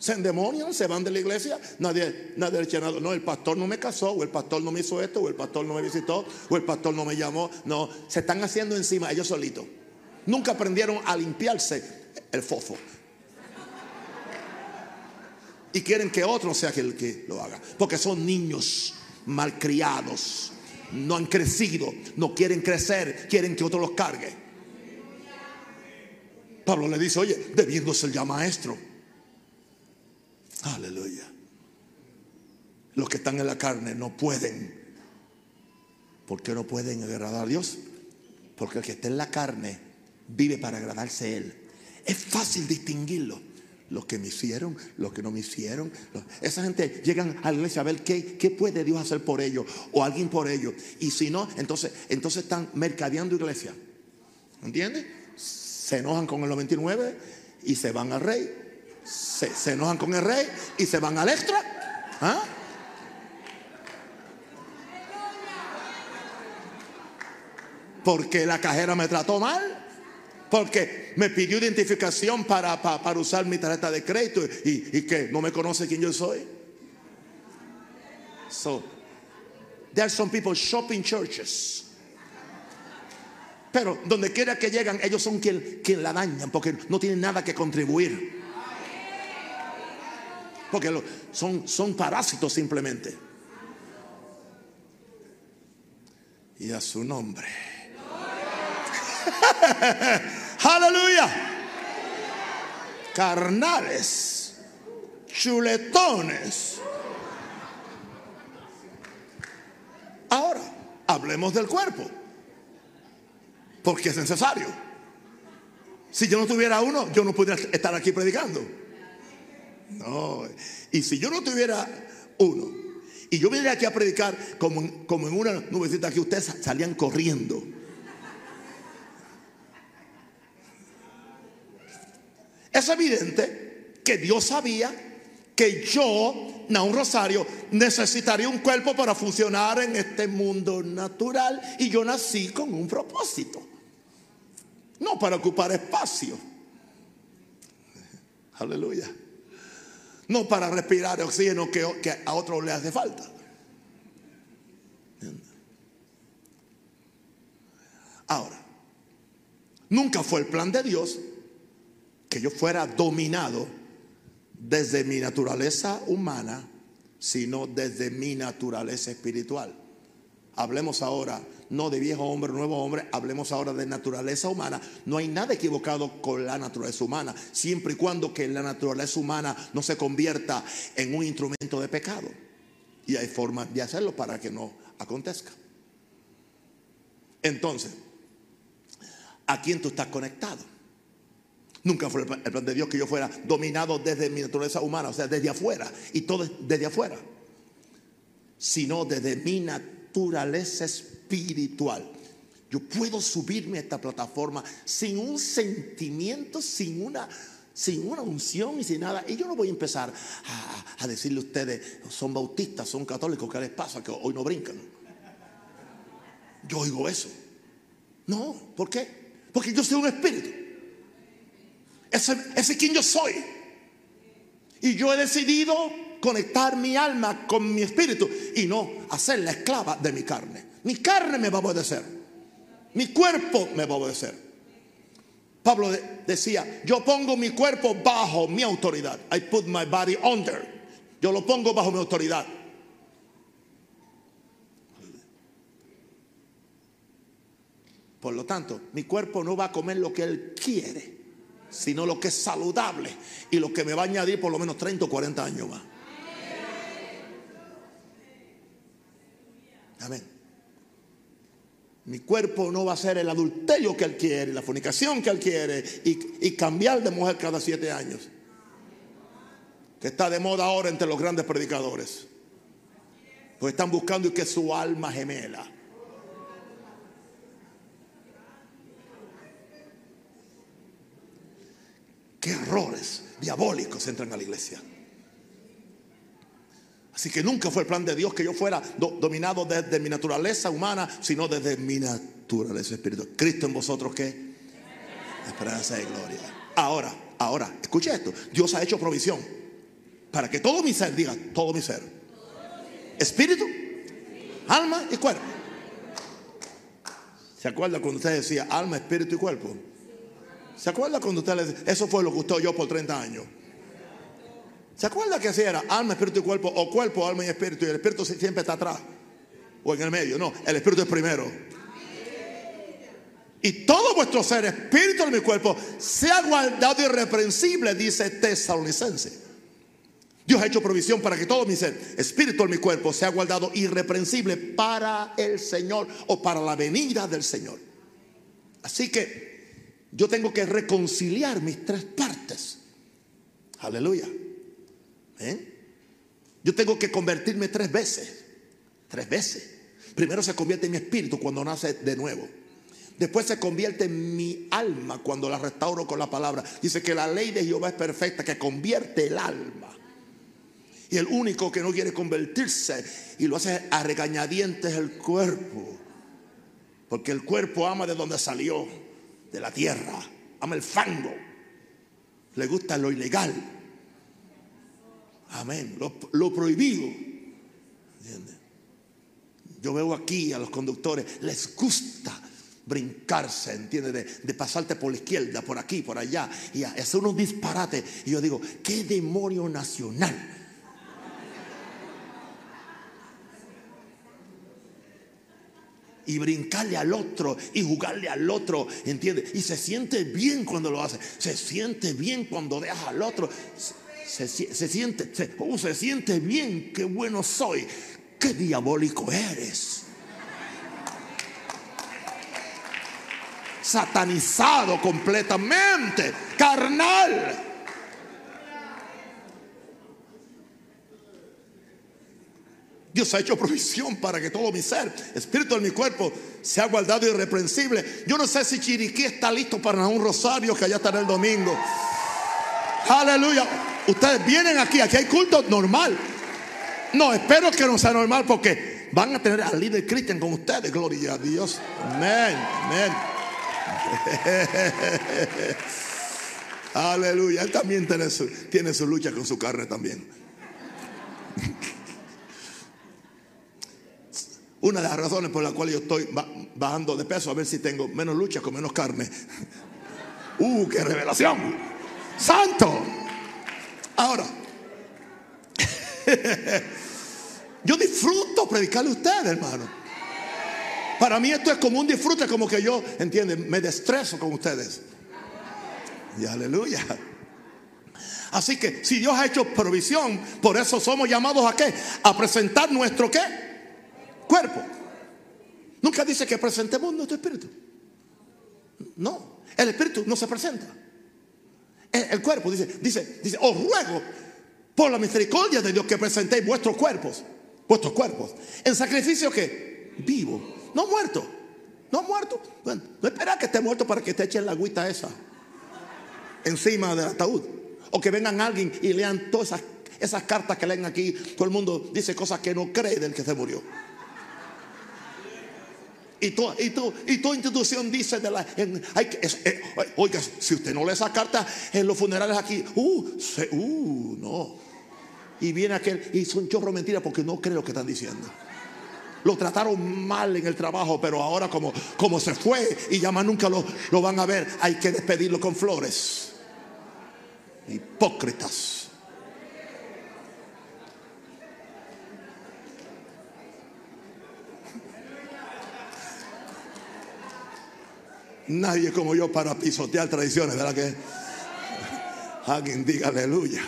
Se endemonian, se van de la iglesia, nadie, nadie le echa nada. No, el pastor no me casó, o el pastor no me hizo esto, o el pastor no me visitó, o el pastor no me llamó. No, se están haciendo encima ellos solitos. Nunca aprendieron a limpiarse el fofo. Y quieren que otro sea el que lo haga. Porque son niños malcriados no han crecido, no quieren crecer, quieren que otro los cargue. Pablo le dice, oye, debiendo ser ya maestro. Aleluya. Los que están en la carne no pueden ¿Por qué no pueden agradar a Dios? Porque el que está en la carne vive para agradarse a Él. Es fácil distinguirlo. Los que me hicieron, los que no me hicieron. Esa gente llegan a la iglesia a ver qué, qué puede Dios hacer por ellos o alguien por ellos. Y si no, entonces, entonces están mercadeando iglesia. ¿Entiendes? Se enojan con el 99 y se van al rey. Se, enojan con el rey y se van al extra. ¿Ah? porque la cajera me trató mal, porque me pidió identificación para, para, usar mi tarjeta de crédito y, y, que no me conoce quién yo soy. So, there are some people shopping churches. Pero donde quiera que llegan, ellos son quien, quien la dañan porque no tienen nada que contribuir. Porque son, son parásitos simplemente. Y a su nombre. [LAUGHS] Aleluya. Carnales, chuletones. Ahora, hablemos del cuerpo. Porque es necesario. Si yo no tuviera uno, yo no pudiera estar aquí predicando. No. Y si yo no tuviera uno, y yo viniera aquí a predicar como, como en una nubecita que ustedes salían corriendo. Es evidente que Dios sabía que yo, Naun Rosario, necesitaría un cuerpo para funcionar en este mundo natural y yo nací con un propósito. No para ocupar espacio. Aleluya. No para respirar oxígeno que, que a otro le hace falta. Ahora, nunca fue el plan de Dios que yo fuera dominado desde mi naturaleza humana, sino desde mi naturaleza espiritual. Hablemos ahora no de viejo hombre, nuevo hombre, hablemos ahora de naturaleza humana. No hay nada equivocado con la naturaleza humana, siempre y cuando que la naturaleza humana no se convierta en un instrumento de pecado. Y hay formas de hacerlo para que no acontezca. Entonces, ¿a quién tú estás conectado? Nunca fue el plan de Dios que yo fuera dominado desde mi naturaleza humana, o sea, desde afuera, y todo desde afuera, sino desde mi naturaleza espiritual. Yo puedo subirme a esta plataforma sin un sentimiento, sin una, sin una unción y sin nada. Y yo no voy a empezar a, decirle a ustedes, son bautistas, son católicos, ¿qué les pasa? Que hoy no brincan. Yo oigo eso. No, ¿por qué? Porque yo soy un espíritu. Ese, es quien yo soy. Y yo he decidido conectar mi alma con mi espíritu y no hacer la esclava de mi carne. Mi carne me va a obedecer. Mi cuerpo me va a obedecer. Pablo decía, yo pongo mi cuerpo bajo mi autoridad. I put my body under. Yo lo pongo bajo mi autoridad. Por lo tanto, mi cuerpo no va a comer lo que él quiere sino lo que es saludable y lo que me va a añadir por lo menos 30 o 40 años más. Amén. Mi cuerpo no va a ser el adulterio que él quiere, la fornicación que él quiere y, cambiar de mujer cada siete años. Que está de moda ahora entre los grandes predicadores. Pues están buscando que su alma gemela. qué errores diabólicos entran a la iglesia. Así que nunca fue el plan de Dios que yo fuera dominado desde mi naturaleza humana, sino desde mi naturaleza espiritual. Cristo en vosotros qué? Esperanza y gloria. Ahora, ahora, escuche esto. Dios ha hecho provisión para que todo mi ser, diga, todo mi ser. Espíritu, alma y cuerpo. ¿Se acuerda cuando usted decía alma, espíritu y cuerpo? ¿Se acuerda cuando usted le dice, eso fue lo que usted oyó por 30 años? ¿Se acuerda que así era alma, espíritu y cuerpo? O cuerpo, alma y espíritu. Y el espíritu siempre está atrás. O en el medio. No, el espíritu es primero. Y todo vuestro ser, espíritu de mi cuerpo, sea guardado irreprensible, dice tesalonicense. Dios ha hecho provisión para que todo mi ser, espíritu en mi cuerpo, sea guardado irreprensible para el Señor o para la venida del Señor. Así que yo tengo que reconciliar mis tres partes. Aleluya. ¿Eh? Yo tengo que convertirme tres veces. Tres veces. Primero se convierte en mi espíritu cuando nace de nuevo. Después se convierte en mi alma cuando la restauro con la palabra. Dice que la ley de Jehová es perfecta, que convierte el alma. Y el único que no quiere convertirse y lo hace a regañadientes es el cuerpo. Porque el cuerpo ama de donde salió, de la tierra. Ama el fango. Le gusta lo ilegal. Amén. Lo, prohibido. Yo veo aquí a los conductes, les gusta brincarse, ¿entiendes? De, de, pasarte por la izquierda, por aquí, por allá, y hacer unos disparates. Y yo digo, ¿qué demonio nacional? y brincarle al otro y jugarle al otro, ¿entiendes? Y se siente bien cuando lo hace, se siente bien cuando deja al otro, se, siente, se, uh, se siente bien, qué bueno soy, qué diabólico eres. Satanizado completamente, carnal. Dios ha hecho provisión para que todo mi ser, espíritu de mi cuerpo, sea guardado irreprensible. Yo no sé si Chiriquí está listo para un rosario que allá estará el domingo. Aleluya. Ustedes vienen aquí, aquí hay culto normal. No, espero que no sea normal porque van a tener al líder Cristian con ustedes. Gloria a Dios. Amén, amén. [LAUGHS] Aleluya. Él también tiene su, tiene su lucha con su carne también. [LAUGHS] Una de las razones por las cuales yo estoy bajando de peso, a ver si tengo menos lucha con menos carne. [LAUGHS] ¡Uh, qué revelación! ¡Santo! Ahora, [LAUGHS] yo disfruto predicarle a ustedes, hermano. Para mí esto es como un disfrute, como que yo, entienden, me destreso con ustedes. Y aleluya. Así que si Dios ha hecho provisión, por eso somos llamados a qué? A presentar nuestro qué? cuerpo. Nunca dice que presentemos nuestro espíritu. No, el espíritu no se presenta. El, cuerpo dice, dice, dice, os ruego por la misericordia de Dios que presentéis vuestros cuerpos, vuestros cuerpos, en sacrificio que vivo, no muerto, no muerto. Bueno, no espera que esté muerto para que te echen la agüita esa encima del ataúd. O que vengan alguien y lean todas esas, esas cartas que leen aquí. Todo el mundo dice cosas que no cree del que se murió. Y tu, y, tu, y tu institución dice de la, hay que, eh, oiga, si usted no lee esa carta en los funerales aquí, uh, uh, no. Y viene aquel y son chorro mentira porque no cree lo que están diciendo. Lo trataron mal en el trabajo, pero ahora como, como se fue y ya más nunca lo, lo van a ver, hay que despedirlo con flores. Hipócritas. Nadie como yo para pisotear tradiciones, ¿verdad que? Alguien diga aleluya.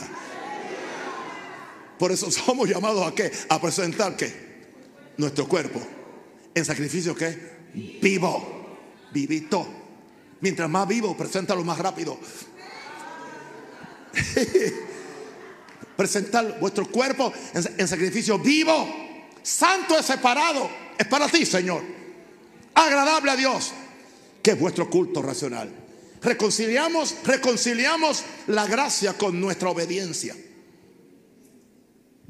Por eso somos llamados a qué? A presentar? Nuestro cuerpo. En sacrificio qué? Vivo. Vivito. Mientras más vivo, preséntalo más rápido. [LAUGHS] Presentar vuestro cuerpo en, sacrificio vivo. Santo es separado. Es para ti, Señor. Agradable a Dios que es vuestro culto racional. Reconciliamos, reconciliamos la gracia con nuestra obediencia.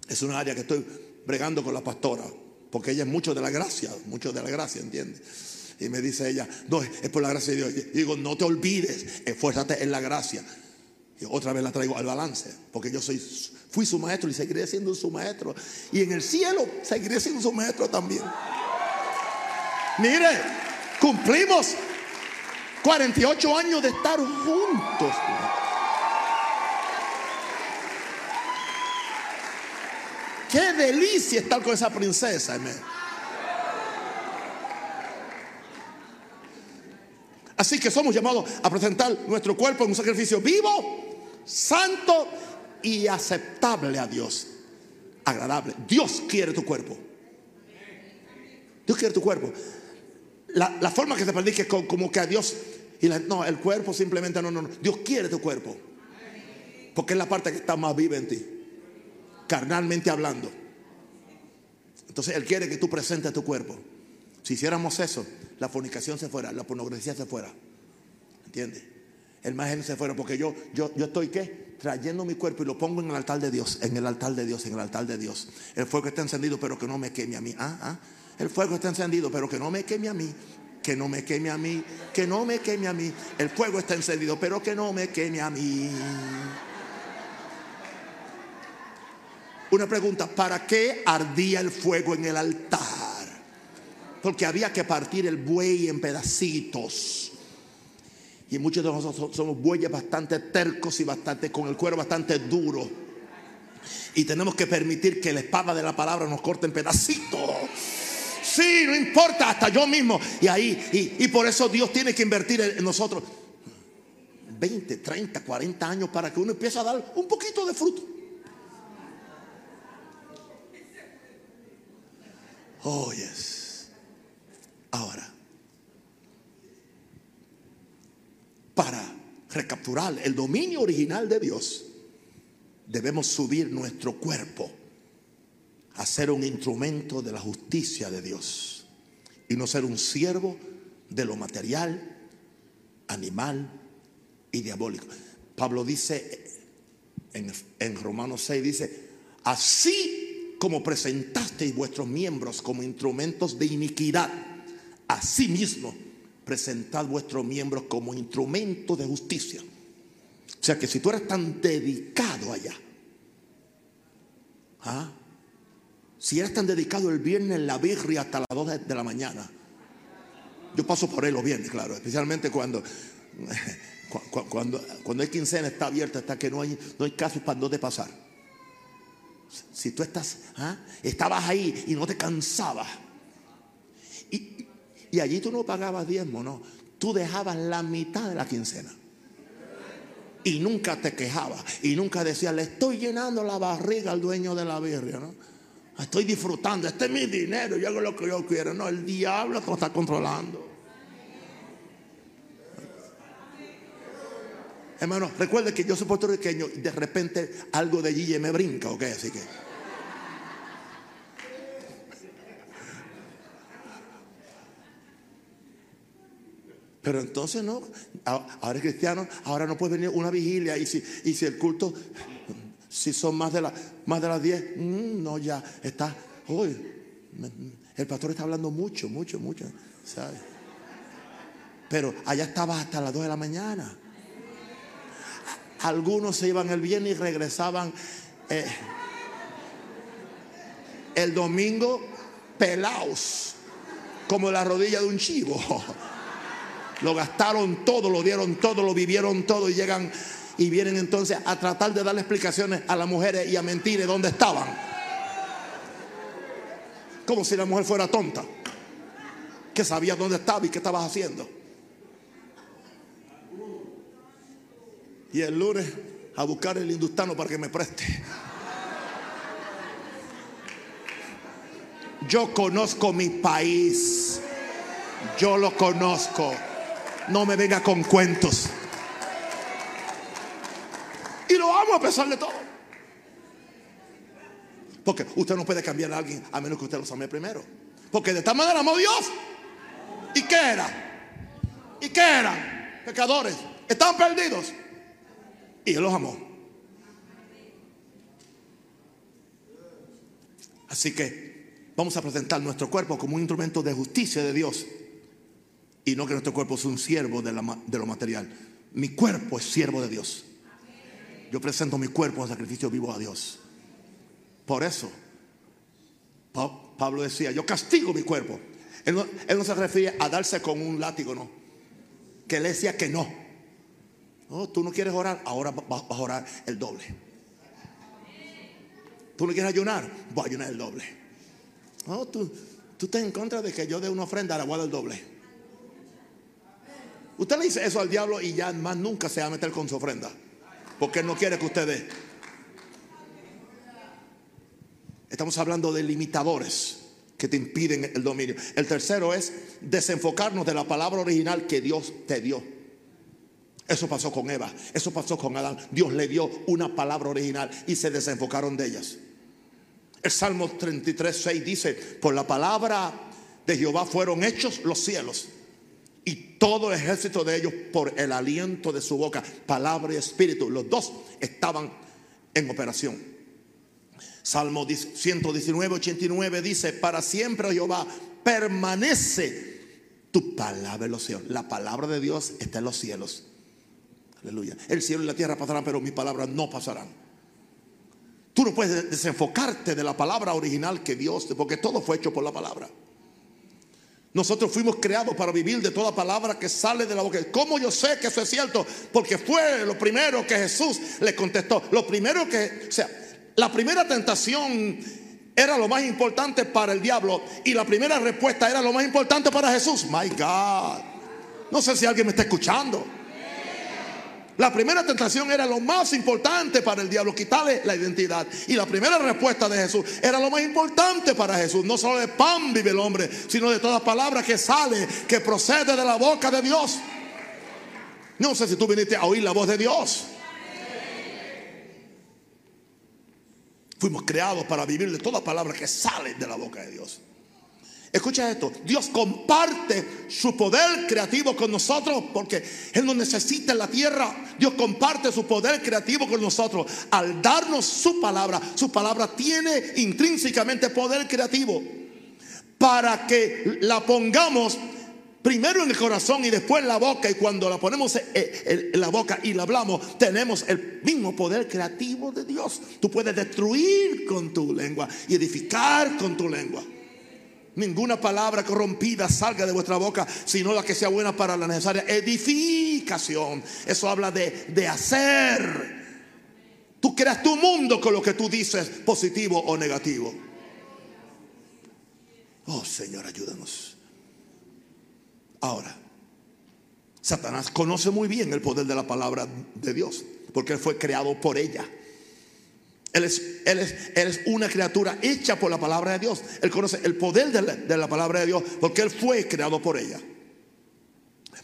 Es una área que estoy bregando con la pastora, porque ella es mucho de la gracia, mucho de la gracia, ¿entiendes? Y me dice ella, no, es por la gracia de Dios. Y digo, no te olvides, esfuérzate en la gracia. Y otra vez la traigo al balance, porque yo soy, fui su maestro y seguiré siendo su maestro. Y en el cielo seguiré siendo su maestro también. Mire, cumplimos 48 años de estar juntos. Qué delicia estar con esa princesa. Así que somos llamados a presentar nuestro cuerpo en un sacrificio vivo, santo y aceptable a Dios. Agradable. Dios quiere tu cuerpo. Dios quiere tu cuerpo. La, forma que se predique es como que a Dios. Y no, el cuerpo simplemente no, no, no. Dios quiere tu cuerpo. Porque es la parte que está más viva en ti. Carnalmente hablando. Entonces Él quiere que tú presentes tu cuerpo. Si hiciéramos eso, la fornicación se fuera, la pornografía se fuera. ¿Entiendes? El más se fuera porque yo, yo, yo estoy qué? Trayendo mi cuerpo y lo pongo en el altar de Dios, en el altar de Dios, en el altar de Dios. El fuego está encendido, pero que no me queme a mí. Ah, ah. El fuego está encendido, pero que no me queme a mí. Que no me queme a mí. Que no me queme a mí. El fuego está encendido, pero que no me queme a mí. Una pregunta, ¿para qué ardía el fuego en el altar? Porque había que partir el buey en pedacitos. Y muchos de nosotros somos bueyes bastante tercos y bastante con el cuero bastante duro. Y tenemos que permitir que la espada de la palabra nos corte en pedacitos. Sí, no importa, hasta yo mismo. Y ahí, y, por eso Dios tiene que invertir en nosotros 20, 30, 40 años para que uno empiece a dar un poquito de fruto. Oh, yes. Ahora, para recapturar el dominio original de Dios, debemos subir nuestro cuerpo a ser un instrumento de la justicia de Dios y no ser un siervo de lo material, animal y diabólico. Pablo dice en, en Romanos 6, dice, así como presentasteis vuestros miembros como instrumentos de iniquidad, asimismo presentad vuestros miembros como instrumentos de justicia. O sea que si tú eres tan dedicado allá, ¿ah? Si eres tan dedicado el viernes en la birria hasta las 2 de la mañana, yo paso por ahí los viernes, claro, especialmente cuando, [LAUGHS] cuando, cuando hay quincena está abierta, hasta que no hay, no hay casos para dónde pasar. Si tú estás, ¿ah? estabas ahí y no te cansabas. Y, y allí tú no pagabas diezmo, no. Tú dejabas la mitad de la quincena. Y nunca te quejabas. Y nunca decías, le estoy llenando la barriga al dueño de la birria, ¿no? Estoy disfrutando, este es mi dinero, yo hago lo que yo quiero. No, el diablo te está controlando. Hermano, recuerde que yo soy puertorriqueño y de repente algo de allí me brinca, ¿ok? Así que. Pero entonces no, ahora es cristiano, ahora no puede venir una vigilia y si, y si el culto, si son más de, la, más de las 10, mm, no, ya está, el pastor está hablando mucho, mucho, mucho. Pero allá estaba hasta las 2 de la mañana. Algunos se iban el viernes y regresaban eh, el domingo pelaos, como la rodilla de un chivo. [LAUGHS] Lo gastaron todo, lo dieron todo, lo vivieron todo y llegan y vienen entonces a tratar de darle explicaciones a las mujeres y a mentir dónde estaban. Como si la mujer fuera tonta, que sabía dónde estaba y qué estabas haciendo. y el lunes a buscar el industano para que me preste. Yo conozco mi país. Yo lo conozco. No me venga con cuentos. Y lo amo a pesar de todo. Porque usted no puede cambiar a alguien a menos que usted lo ame primero. Porque de esta manera amó Dios. ¿Y qué era? ¿Y qué eran? Pecadores. Estaban perdidos. Y Él los amó. Así que vamos a presentar nuestro cuerpo como un instrumento de justicia de Dios. Y no que nuestro cuerpo sea un siervo de, lo material. Mi cuerpo es siervo de Dios. Yo presento mi cuerpo en sacrificio vivo a Dios. Por eso, Pablo decía, yo castigo mi cuerpo. Él no, no se refiere a darse con un látigo, no. Que él decía que no. Oh, tú no quieres orar, ahora vas a orar el doble. Tú no quieres ayunar, voy a ayunar el doble. Oh, tú, tú estás en contra de que yo dé una ofrenda, la voy a dar doble. Usted le dice eso al diablo y ya más nunca se va a meter con su ofrenda porque no quiere que usted dé. Estamos hablando de limitadores que te impiden el dominio. El tercero es desenfocarnos de la palabra original que Dios te dio. Eso pasó con Eva, eso pasó con Adán. Dios le dio una palabra original y se desenfocaron de ellas. El Salmo 33, 6 dice, por la palabra de Jehová fueron hechos los cielos y todo el ejército de ellos por el aliento de su boca, palabra y espíritu. Los dos estaban en operación. Salmo 119, 89 dice, para siempre Jehová permanece tu palabra en los cielos. La palabra de Dios está en los cielos. Aleluya. El cielo y la tierra pasarán, pero mis palabras no pasarán. Tú no puedes desenfocarte de la palabra original que Dios, porque todo fue hecho por la palabra. Nosotros fuimos creados para vivir de toda palabra que sale de la boca. ¿Cómo yo sé que eso es cierto? Porque fue lo primero que Jesús le contestó. Lo primero que, o sea, la primera tentación era lo más importante para el diablo y la primera respuesta era lo más importante para Jesús. My God. No sé si alguien me está escuchando. La primera tentación era lo más importante para el diablo, quitarle la identidad. Y la primera respuesta de Jesús era lo más importante para Jesús. No solo de pan vive el hombre, sino de toda palabra que sale, que procede de la boca de Dios. No sé si tú viniste a oír la voz de Dios. Fuimos creados para vivir de toda palabra que sale de la boca de Dios. Escucha esto, Dios comparte su poder creativo con nosotros porque Él nos necesita en la tierra. Dios comparte su poder creativo con nosotros al darnos su palabra. Su palabra tiene intrínsecamente poder creativo para que la pongamos primero en el corazón y después en la boca. Y cuando la ponemos en la boca y la hablamos, tenemos el mismo poder creativo de Dios. Tú puedes destruir con tu lengua y edificar con tu lengua. Ninguna palabra corrompida salga de vuestra boca, sino la que sea buena para la necesaria edificación. Eso habla de, de hacer. Tú creas tu mundo con lo que tú dices, positivo o negativo. Oh Señor, ayúdanos. Ahora, Satanás conoce muy bien el poder de la palabra de Dios, porque él fue creado por ella. Él es, una criatura hecha por la palabra de Dios. Él conoce el poder de la, de la palabra de Dios porque Él fue creado por ella.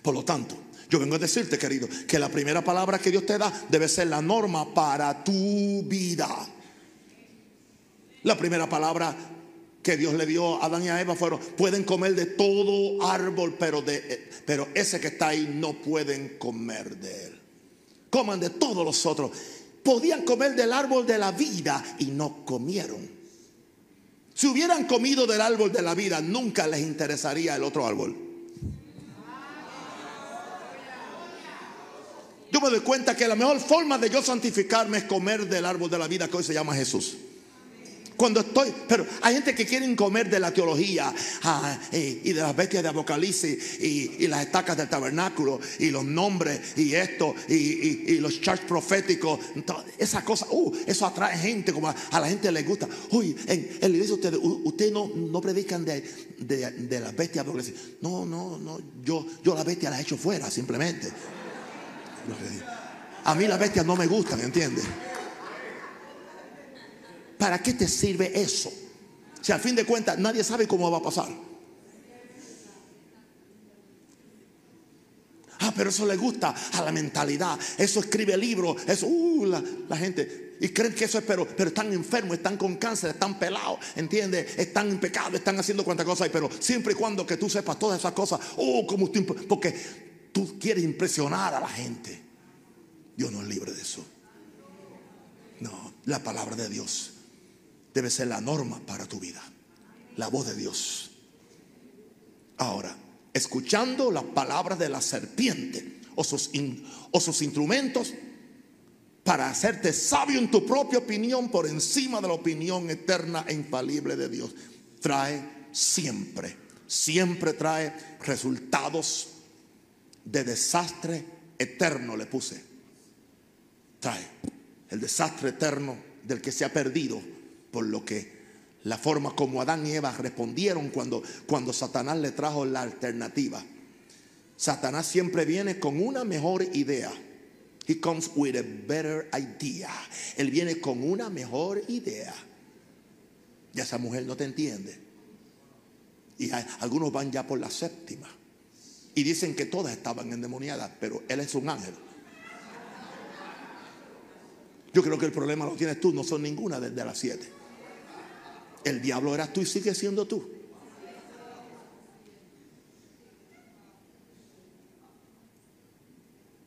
Por lo tanto, yo vengo a decirte, querido, que la primera palabra que Dios te da debe ser la norma para tu vida. La primera palabra que Dios le dio a Adán y a Eva fueron, pueden comer de todo árbol, pero, de, pero ese que está ahí no pueden comer de él. Coman de todos los otros podían comer del árbol de la vida y no comieron. Si hubieran comido del árbol de la vida, nunca les interesaría el otro árbol. Yo me doy cuenta que la mejor forma de yo santificarme es comer del árbol de la vida que hoy se llama Jesús. Cuando estoy, pero hay gente que quieren comer de la teología ah, y, de las bestias de Apocalipsis y, las estacas del tabernáculo y los nombres y esto y, los charts proféticos. Esa cosa, uh, eso atrae gente como a, la gente le gusta. Uy, en, la iglesia ustedes, ustedes no, no predican de, de, las bestias de Apocalipsis. No, no, no, yo, yo la bestia la he hecho fuera simplemente. A mí las bestias no me gustan, ¿entiendes? ¿Para qué te sirve eso? Si al fin de cuentas nadie sabe cómo va a pasar. Ah, pero eso le gusta a la mentalidad. Eso escribe libros. Eso, uh, la, gente. Y creen que eso es, pero, pero están enfermos, están con cáncer, están pelados, ¿entiendes? Están en pecado, están haciendo cuantas cosas hay. Pero siempre y cuando que tú sepas todas esas cosas, oh, como tú, porque tú quieres impresionar a la gente. Dios no es libre de eso. No, la palabra de Dios debe ser la norma para tu vida. La voz de Dios. Ahora, escuchando las palabras de la serpiente o sus, o sus instrumentos para hacerte sabio en tu propia opinión por encima de la opinión eterna e infalible de Dios, trae siempre, siempre trae resultados de desastre eterno, le puse. Trae el desastre eterno del que se ha perdido por lo que la forma como Adán y Eva respondieron cuando, cuando Satanás le trajo la alternativa. Satanás siempre viene con una mejor idea. He comes with a better idea. Él viene con una mejor idea. Ya esa mujer no te entiende. Y algunos van ya por la séptima. Y dicen que todas estaban endemoniadas, pero él es un ángel. Yo creo que el problema lo tienes tú, no son ninguna desde las siete. El diablo eras tú y sigue siendo tú.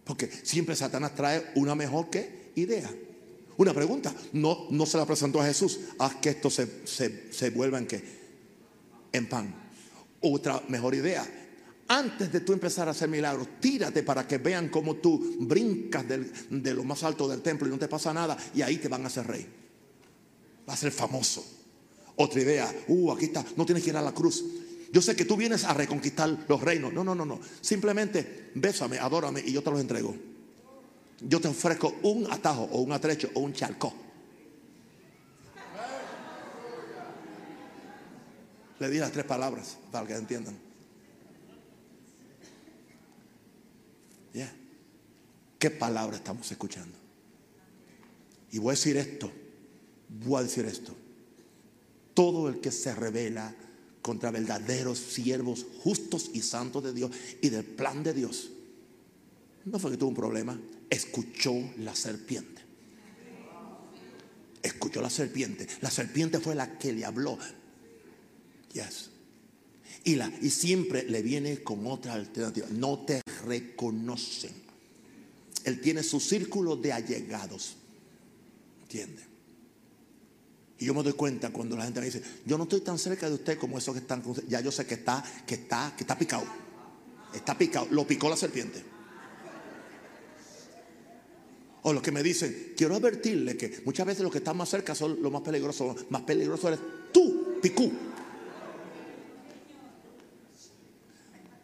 Porque siempre Satanás trae una mejor que idea. Una pregunta, no, no se la presentó a Jesús, haz que esto se, se, vuelva en qué? En pan. Otra mejor idea, antes de tú empezar a hacer milagros, tírate para que vean cómo tú brincas de lo más alto del templo y no te pasa nada y ahí te van a hacer rey. Va a ser famoso. Otra idea, uh, aquí está, no tienes que ir a la cruz. Yo sé que tú vienes a reconquistar los reinos. No, no, no, no. Simplemente bésame, adórame y yo te los entrego yo te ofrezco un atajo o un atrecho o un charco. Le di las tres palabras para que entiendan. Ya. ¿Qué palabra estamos escuchando? Y voy a decir esto, voy a decir esto. Todo el que se revela contra verdaderos siervos justos y santos de Dios y del plan de Dios, no fue que tuvo un problema, escuchó la serpiente. Escuchó la serpiente. La serpiente fue la que le habló. Yes. Y, la, y siempre le viene con otra alternativa. No te reconocen. Él tiene su círculo de allegados. ¿Entiende? Y yo me doy cuenta cuando la gente me dice, yo no estoy tan cerca de usted como esos que están Ya yo sé que está, que está, que está picado. Está picado. Lo picó la serpiente. O los que me dicen, quiero advertirle que muchas veces los que están más cerca son los más peligrosos. Más peligroso eres tú, picú.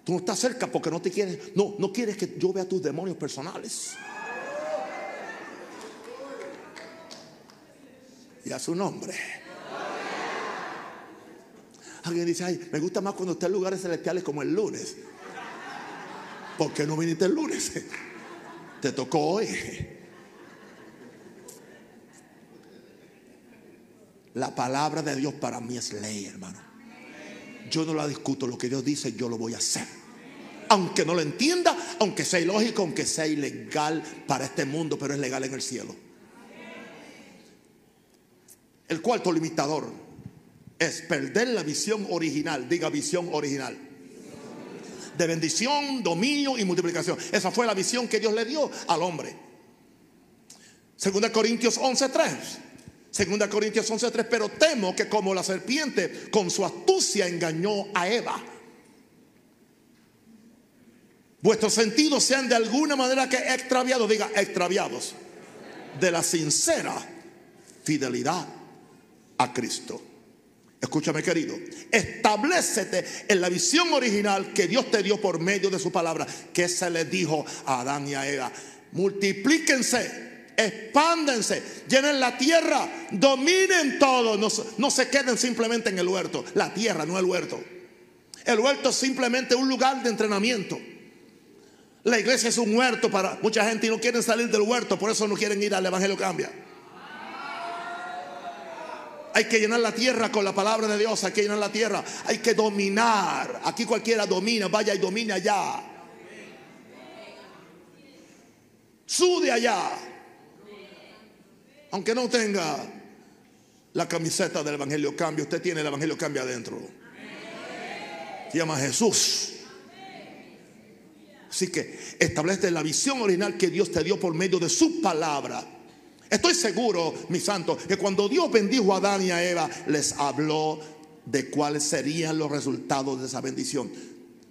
Tú no estás cerca porque no te quieres, no, no quieres que yo vea tus demonios personales. Y a su nombre. Alguien dice, ay, me gusta más cuando está en lugares celestiales como el lunes. ¿Por qué no viniste el lunes? [LAUGHS] Te tocó hoy. La palabra de Dios para mí es ley, hermano. Yo no la discuto, lo que Dios dice yo lo voy a hacer. Aunque no lo entienda, aunque sea ilógico, aunque sea ilegal para este mundo, pero es legal en el cielo. El cuarto limitador es perder la visión original. Diga visión original. De bendición, dominio y multiplicación. Esa fue la visión que Dios le dio al hombre. Segunda Corintios 11:3. Segunda Corintios 11:3, pero temo que como la serpiente con su astucia engañó a Eva, vuestros sentidos sean de alguna manera que extraviados, diga extraviados, de la sincera fidelidad a Cristo. Escúchame querido, establecete en la visión original que Dios te dio por medio de su palabra, que se le dijo a Adán y a Eva, multiplíquense expándense, llenen la tierra, dominen todo, no, se queden simplemente en el huerto, la tierra, no el huerto. El huerto es simplemente un lugar de entrenamiento. La iglesia es un huerto para mucha gente y no quieren salir del huerto, por eso no quieren ir al Evangelio Cambia. Hay que llenar la tierra con la palabra de Dios, hay que llenar la tierra, hay que dominar. Aquí cualquiera domina, vaya y domine allá. Sude allá. Aunque no tenga la camiseta del Evangelio Cambio, usted tiene el Evangelio Cambio adentro. Se llama Jesús. Así que establece la visión original que Dios te dio por medio de su palabra. Estoy seguro, mi santo, que cuando Dios bendijo a Adán y a Eva, les habló de cuáles serían los resultados de esa bendición.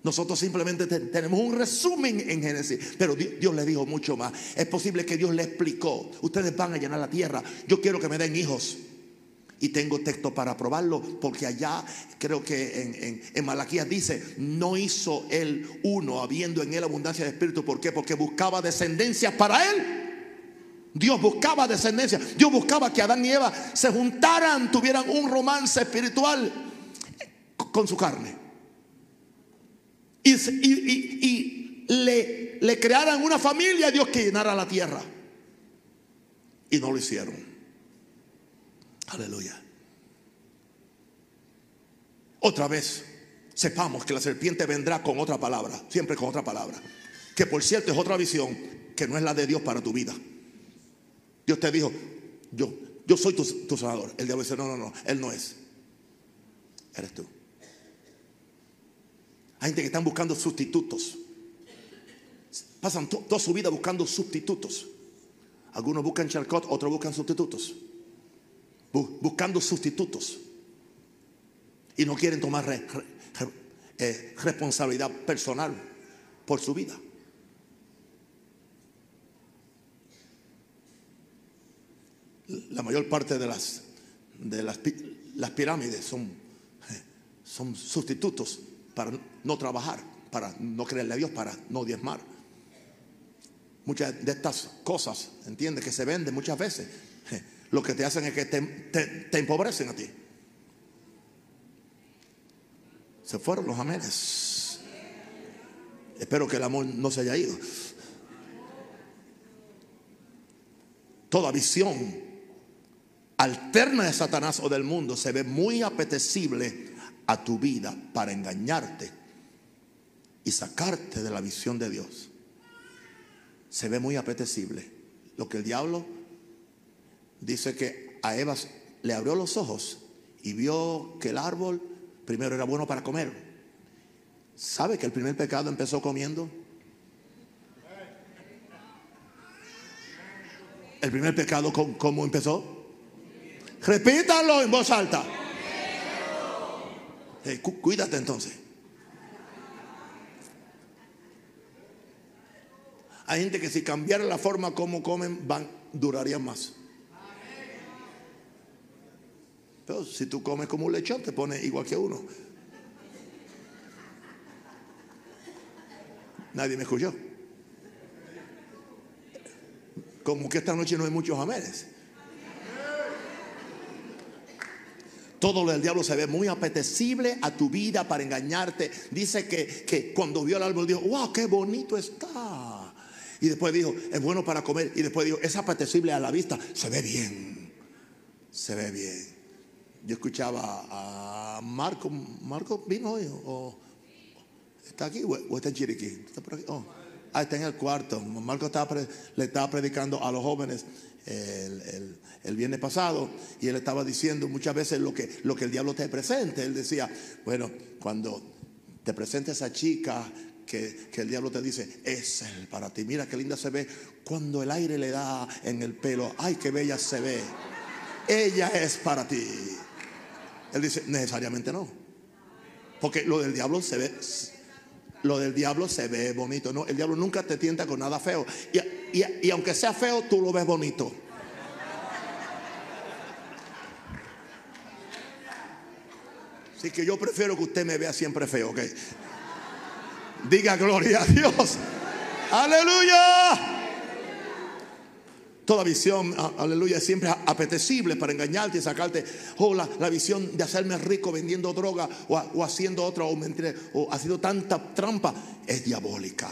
Nosotros simplemente tenemos un resumen en Génesis, pero Dios, le dijo mucho más. Es posible que Dios le explicó, ustedes van a llenar la tierra, yo quiero que me den hijos. Y tengo texto para probarlo, porque allá creo que en, en, Malaquías dice, no hizo él uno, habiendo en él abundancia de espíritu. ¿Por qué? Porque buscaba descendencia para él. Dios buscaba descendencia. Dios buscaba que Adán y Eva se juntaran, tuvieran un romance espiritual con su carne y, le, le crearan una familia, Dios que llenara la tierra. Y no lo hicieron. Aleluya. Otra vez, sepamos que la serpiente vendrá con otra palabra, siempre con otra palabra. Que por cierto es otra visión que no es la de Dios para tu vida. Dios te dijo, yo, yo soy tu, tu sanador. El diablo dice, no, no, no, él no es. Eres tú. Hay gente que están buscando sustitutos. Pasan toda su vida buscando sustitutos. Algunos buscan charcot, otros buscan sustitutos. buscando sustitutos. Y no quieren tomar eh, responsabilidad personal por su vida. La mayor parte de las, de las, las pirámides son, son sustitutos para no trabajar, para no creerle a Dios, para no diezmar. Muchas de estas cosas, entiende, que se venden muchas veces, lo que te hacen es que te, empobrecen a ti. Se fueron los amenes. Espero que el amor no se haya ido. Toda visión alterna de Satanás o del mundo se ve muy apetecible a tu vida para engañarte y sacarte de la visión de Dios se ve muy apetecible. Lo que el diablo dice que a Eva le abrió los ojos y vio que el árbol primero era bueno para comer. ¿Sabe que el primer pecado empezó comiendo? El primer pecado, ¿cómo empezó? Repítalo en voz alta. cuídate entonces. Hay gente que si cambiara la forma como comen, van, durarían más. Pero si tú comes como un lechón, te pone igual que uno. Nadie me escuchó. Como que esta noche no hay muchos amenes. Todo lo del diablo se ve muy apetecible a tu vida para engañarte. Dice que, que cuando vio el árbol dijo, wow, qué bonito está. Y después dijo, es bueno para comer. Y después dijo, es apetecible a la vista. Se ve bien. Se ve bien. Yo escuchaba a Marco. ¿Marco vino hoy? ¿O ¿Está aquí o está en Chiriquí? ¿Está por aquí? Oh. Ah, está en el cuarto. Marco le estaba predicando a los jóvenes el, el, viernes pasado y él estaba diciendo muchas veces lo que, lo que el diablo te presente. Él decía, bueno, cuando te presenta esa chica que, el diablo te dice, es el para ti. Mira qué linda se ve cuando el aire le da en el pelo. Ay, qué bella se ve. Ella es para ti. Él dice, necesariamente no. Porque lo del diablo se ve, lo del diablo se ve bonito. No, el diablo nunca te tienta con nada feo. Y aunque sea feo, tú lo ves bonito. Así que yo prefiero que usted me vea siempre feo, ¿ok? Diga gloria a Dios. Aleluya. Toda visión, aleluya, es siempre apetecible para engañarte y sacarte. Oh, la, visión de hacerme rico vendiendo droga o, haciendo otra o, o haciendo tanta trampa es diabólica.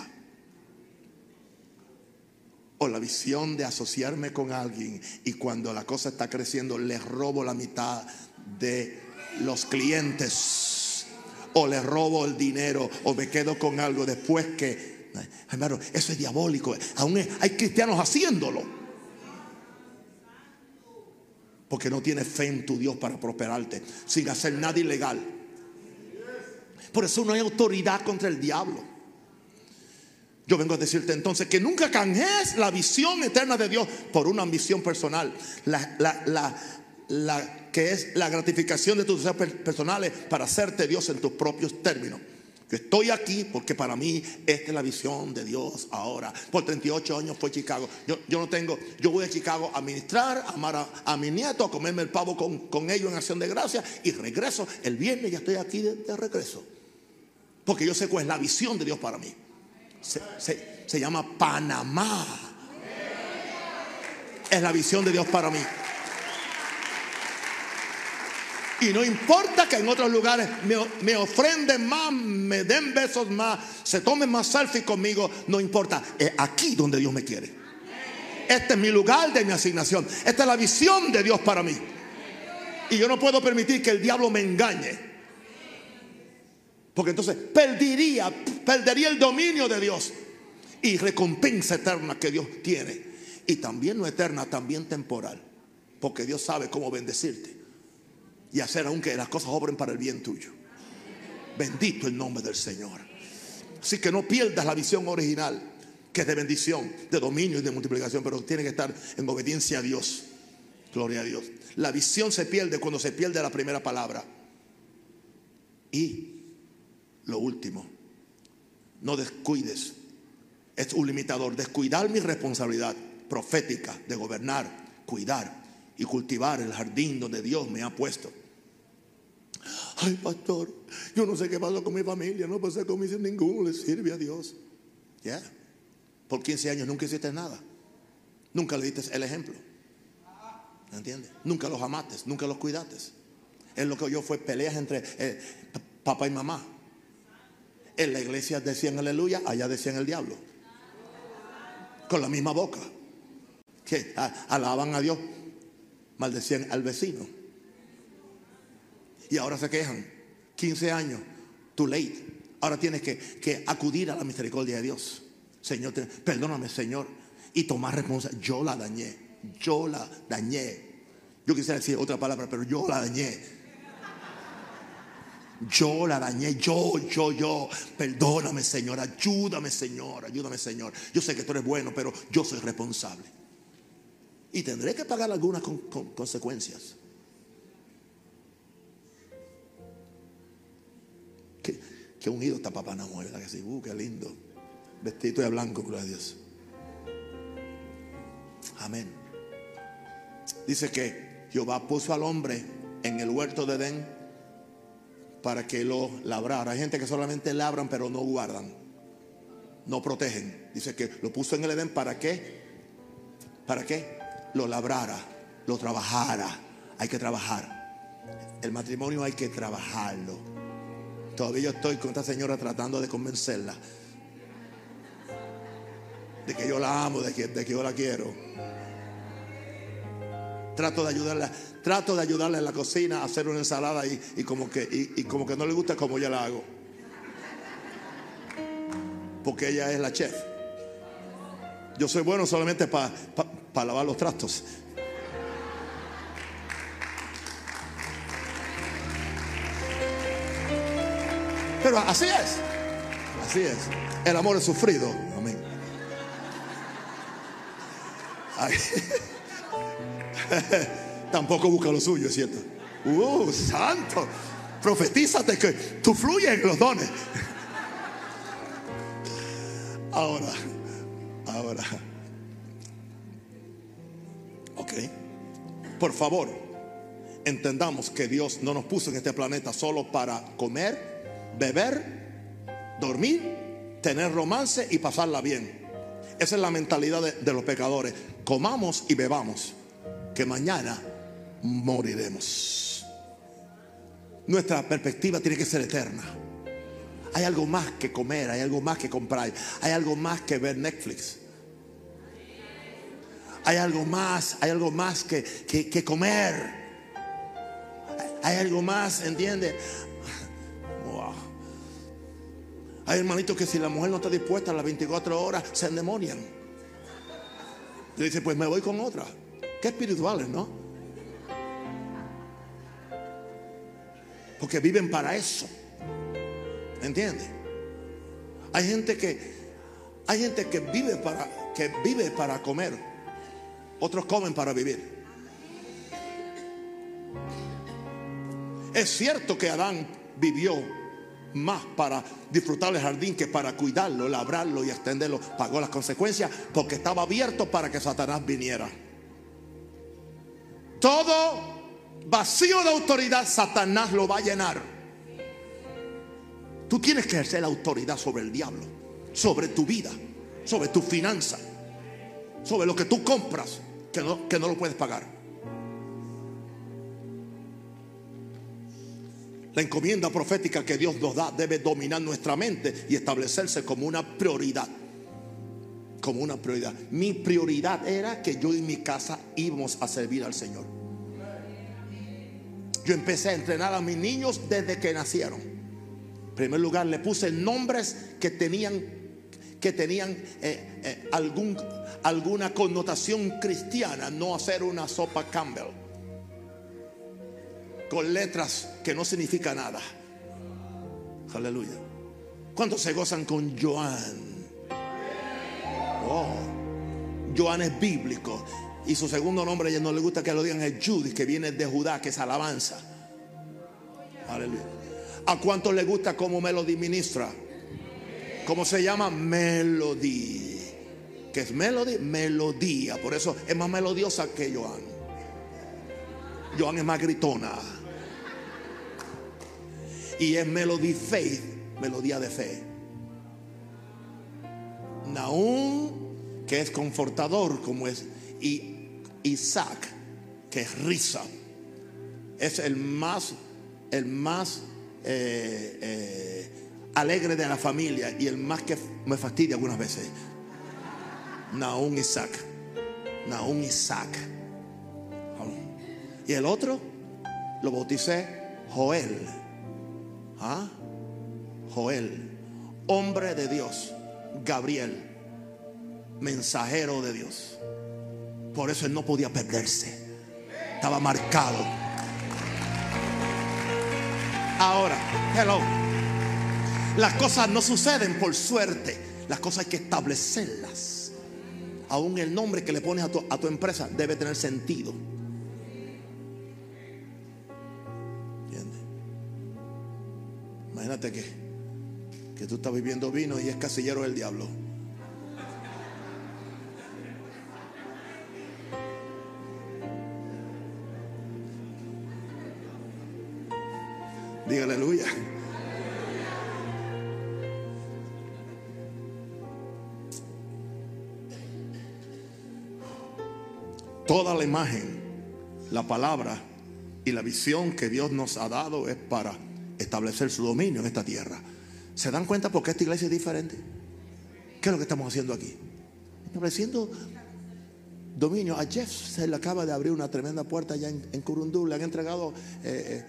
O la visión de asociarme con alguien y cuando la cosa está creciendo le robo la mitad de los clientes o le robo el dinero o me quedo con algo después que, hermano, eso es diabólico. Aún hay cristianos haciéndolo. Porque no tienes fe en tu Dios para prosperarte sin hacer nada ilegal. Por eso no hay autoridad contra el diablo. Yo vengo a decirte entonces que nunca canjes la visión eterna de Dios por una ambición personal. La, la, la, la que es la gratificación de tus deseos personales para hacerte Dios en tus propios términos. Yo estoy aquí porque para mí esta es la visión de Dios ahora. Por 38 años fue Chicago. Yo, yo no tengo, yo voy a Chicago a ministrar, a amar a, mi nieto, a comerme el pavo con, con, ellos en acción de gracia y regreso el viernes, ya estoy aquí de, regreso. Porque yo sé cuál es la visión de Dios para mí. Se, llama Panamá. Es la visión de Dios para mí. Y no importa que en otros lugares me, ofrenden más, me den besos más, se tomen más selfie conmigo, no importa. Es aquí donde Dios me quiere. Este es mi lugar de mi asignación. Esta es la visión de Dios para mí. Y yo no puedo permitir que el diablo me engañe. Porque entonces perdería, perdería el dominio de Dios y recompensa eterna que Dios tiene. Y también no eterna, también temporal. Porque Dios sabe cómo bendecirte y hacer aunque las cosas obren para el bien tuyo. Bendito el nombre del Señor. Así que no pierdas la visión original, que es de bendición, de dominio y de multiplicación, pero tiene que estar en obediencia a Dios. Gloria a Dios. La visión se pierde cuando se pierde la primera palabra. Y lo último, no descuides. Es un limitador. Descuidar mi responsabilidad profética de gobernar, cuidar y cultivar el jardín donde Dios me ha puesto. Ay, pastor, yo no sé qué pasó con mi familia, no pasé con mis ninguno le sirve a Dios. Ya, por 15 años nunca hiciste nada, nunca le diste el ejemplo. ¿Entiendes? Nunca los amaste, nunca los cuidaste. Es lo que yo fue peleas entre eh, papá y mamá. En la iglesia decían aleluya, allá decían el diablo. Con la misma boca. Que alaban a Dios, maldecían al vecino. Y ahora se quejan. 15 años, too late. Ahora tienes que, acudir a la misericordia de Dios. Señor, perdóname, Señor. Y tomar responsabilidad. Yo la dañé. Yo la dañé. Yo quisiera decir otra palabra, pero yo la dañé. Yo la dañé, yo, yo, yo. Perdóname, Señor. Ayúdame, Señor. Ayúdame, Señor. Yo sé que tú eres bueno, pero yo soy responsable. Y tendré que pagar algunas consecuencias. Qué, unido está papá Namuel, ¿verdad que sí? Uh, qué lindo. Vestido de blanco, gloria a Dios. Amén. Dice que Jehová puso al hombre en el huerto de Edén para que lo labrara. Hay gente que solamente labran pero no guardan, no protegen. Dice que lo puso en el Edén para qué? ¿Para qué? Lo labrara, lo trabajara. Hay que trabajar. El matrimonio hay que trabajarlo. Todavía yo estoy con esta señora tratando de convencerla de que yo la amo, de que, de que yo la quiero. Trato de ayudarla, trato de ayudarla en la cocina a hacer una ensalada y, como, que, y, como que no le gusta como yo la hago. Porque ella es la chef. Yo soy bueno solamente para lavar los trastos. Pero así es. Así es. El amor es sufrido. Amén. [LAUGHS] [LAUGHS] Tampoco busca lo suyo, ¿cierto? Uh, santo. Profetízate que tú fluyes en los dones. [LAUGHS] Ahora, ahora. Ok. Por favor, entendamos que Dios no nos puso en este planeta solo para comer, beber, dormir, tener romance y pasarla bien. Esa es la mentalidad de, los pecadores. Comamos y bebamos, que mañana moriremos. Nuestra perspectiva tiene que ser eterna. Hay algo más que comer, hay algo más que comprar, hay algo más que ver Netflix. Hay algo más, hay algo más que, que comer. Hay algo más, ¿entiende? Hay hermanitos que si la mujer no está dispuesta a las 24 horas, se endemonian. Y dice, pues me voy con otra. Qué espirituales, ¿no? Porque viven para eso. ¿Entiendes? Hay gente que hay gente que vive para que vive para comer. Otros comen para vivir. Es cierto que Adán vivió más para disfrutar el jardín que para cuidarlo, labrarlo y extenderlo. Pagó las consecuencias porque estaba abierto para que Satanás viniera. Todo vacío de autoridad, Satanás lo va a llenar. Tú tienes que ejercer la autoridad sobre el diablo, sobre tu vida, sobre tu finanza, sobre lo que tú compras que no, que no lo puedes pagar. La encomienda profética que Dios nos da debe dominar nuestra mente y establecerse como una prioridad. Como una prioridad. Mi prioridad era que yo y mi casa íbamos a servir al Señor. Yo empecé a entrenar a mis niños desde que nacieron. En primer lugar, le puse nombres que tenían, que tenían eh, eh, algún, alguna connotación cristiana, no hacer una sopa Campbell con letras que no significa nada. Aleluya. ¿Cuántos se gozan con Joan? Joan es bíblico. Y su segundo nombre, ella no le gusta que lo digan, es Judy, que viene de Judá, que es alabanza. Aleluya. ¿A cuántos le gusta cómo Melody ministra? ¿Cómo se llama? Melody. ¿Qué es Melody? Melodía. Por eso es más melodiosa que Joan. Joan es más gritona. Y es Melody Faith, melodía de fe. Naúm, que es confortador, como es. Y Isaac, que es risa. Es el más, el más eh, eh, alegre de la familia y el más que me fastidia algunas veces. Naúm Isaac. Naúm Isaac. Y el otro lo bauticé Joel. ¿Ah? Joel, hombre de Dios. Gabriel, mensajero de Dios. Por eso él no podía perderse. Estaba marcado. Ahora, hello. Las cosas no suceden por suerte. Las cosas hay que establecerlas. Aún el nombre que le pones a tu, a tu empresa debe tener sentido. ¿Entiendes? Imagínate que, que tú estás viviendo vino y es casillero del diablo. Diga aleluya. Toda la imagen, la palabra y la visión que Dios nos ha dado es para establecer su dominio en esta tierra. ¿Se dan cuenta por qué esta iglesia es diferente? ¿Qué es lo que estamos haciendo aquí? Estableciendo dominio. A Jeff se le acaba de abrir una tremenda puerta allá en, Curundú. Le han entregado eh,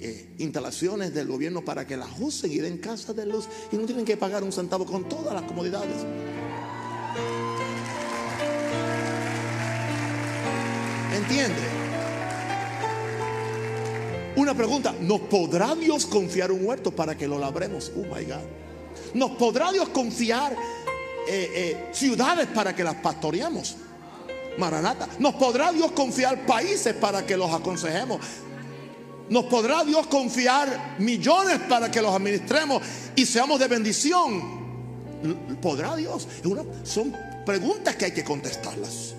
eh, instalaciones del gobierno para que las usen y den casa de luz y no tienen que pagar un centavo con todas las comodidades. ¿Entiende? Una pregunta, ¿nos podrá Dios confiar un huerto para que lo labremos? Oh my God. ¿Nos podrá Dios confiar eh, eh, ciudades para que las pastoreemos? Maranata. ¿Nos podrá Dios confiar países para que los aconsejemos? ¿Nos podrá Dios confiar millones para que los administremos y seamos de bendición? ¿Podrá Dios? son preguntas que hay que contestarlas.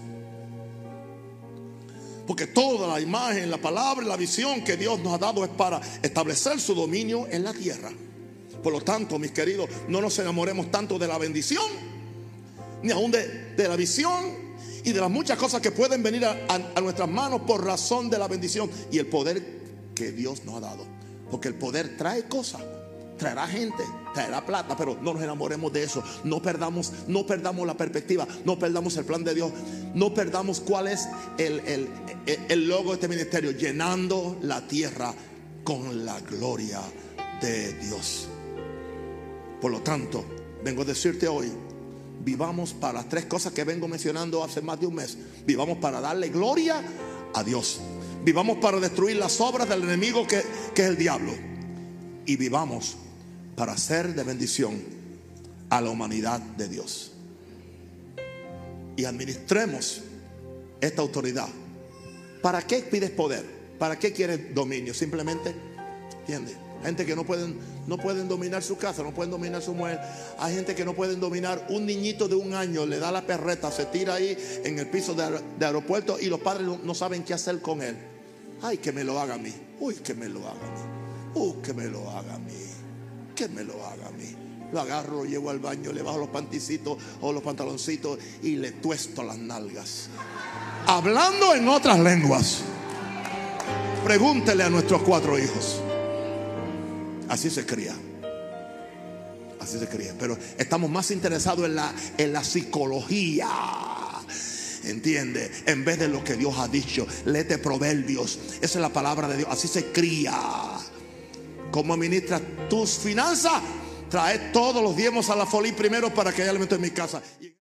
Porque toda la imagen, la palabra, la visión que Dios nos ha dado es para establecer su dominio en la tierra. Por lo tanto, mis queridos, no nos enamoremos tanto de la bendición, ni aún de, de la visión y de las muchas cosas que pueden venir a, a, a nuestras manos por razón de la bendición y el poder que Dios nos ha dado. Porque el poder trae cosas, traerá gente, traerá plata, pero no nos enamoremos de eso. No perdamos, no perdamos la perspectiva, no perdamos el plan de Dios, no perdamos cuál es el, el, el logo de este ministerio, llenando la tierra con la gloria de Dios. Por lo tanto, vengo a decirte hoy, vivamos para las tres cosas que vengo mencionando hace más de un mes. Vivamos para darle gloria a Dios. Vivamos para destruir las obras del enemigo que, que es el diablo. Y vivamos para ser de bendición a la humanidad de Dios. Y administremos esta autoridad. ¿Para qué pides poder? ¿Para qué quieres dominio? Simplemente, ¿entiendes? Gente que no pueden, no pueden dominar su casa, no pueden dominar su mujer. Hay gente que no pueden dominar un niñito de un año, le da la perreta, se tira ahí en el piso de, aeropuerto y los padres no, no, saben qué hacer con él. Ay, que me lo haga a mí. Uy, que me lo haga a mí. Uy, que me lo haga a mí. Que me lo haga a mí. Lo agarro, lo llevo al baño, le bajo los panticitos o los pantaloncitos y le tuesto las nalgas. Hablando en otras lenguas. Pregúntele a nuestros cuatro hijos. Así se cría. Así se cría. Pero estamos más interesados en la, en la psicología. ¿Entiende? En vez de lo que Dios ha dicho. Léete proverbios. Esa es la palabra de Dios. Así se cría. Cómo administras tus finanzas. Trae todos los diezmos a la folía primero para que haya alimento en mi casa.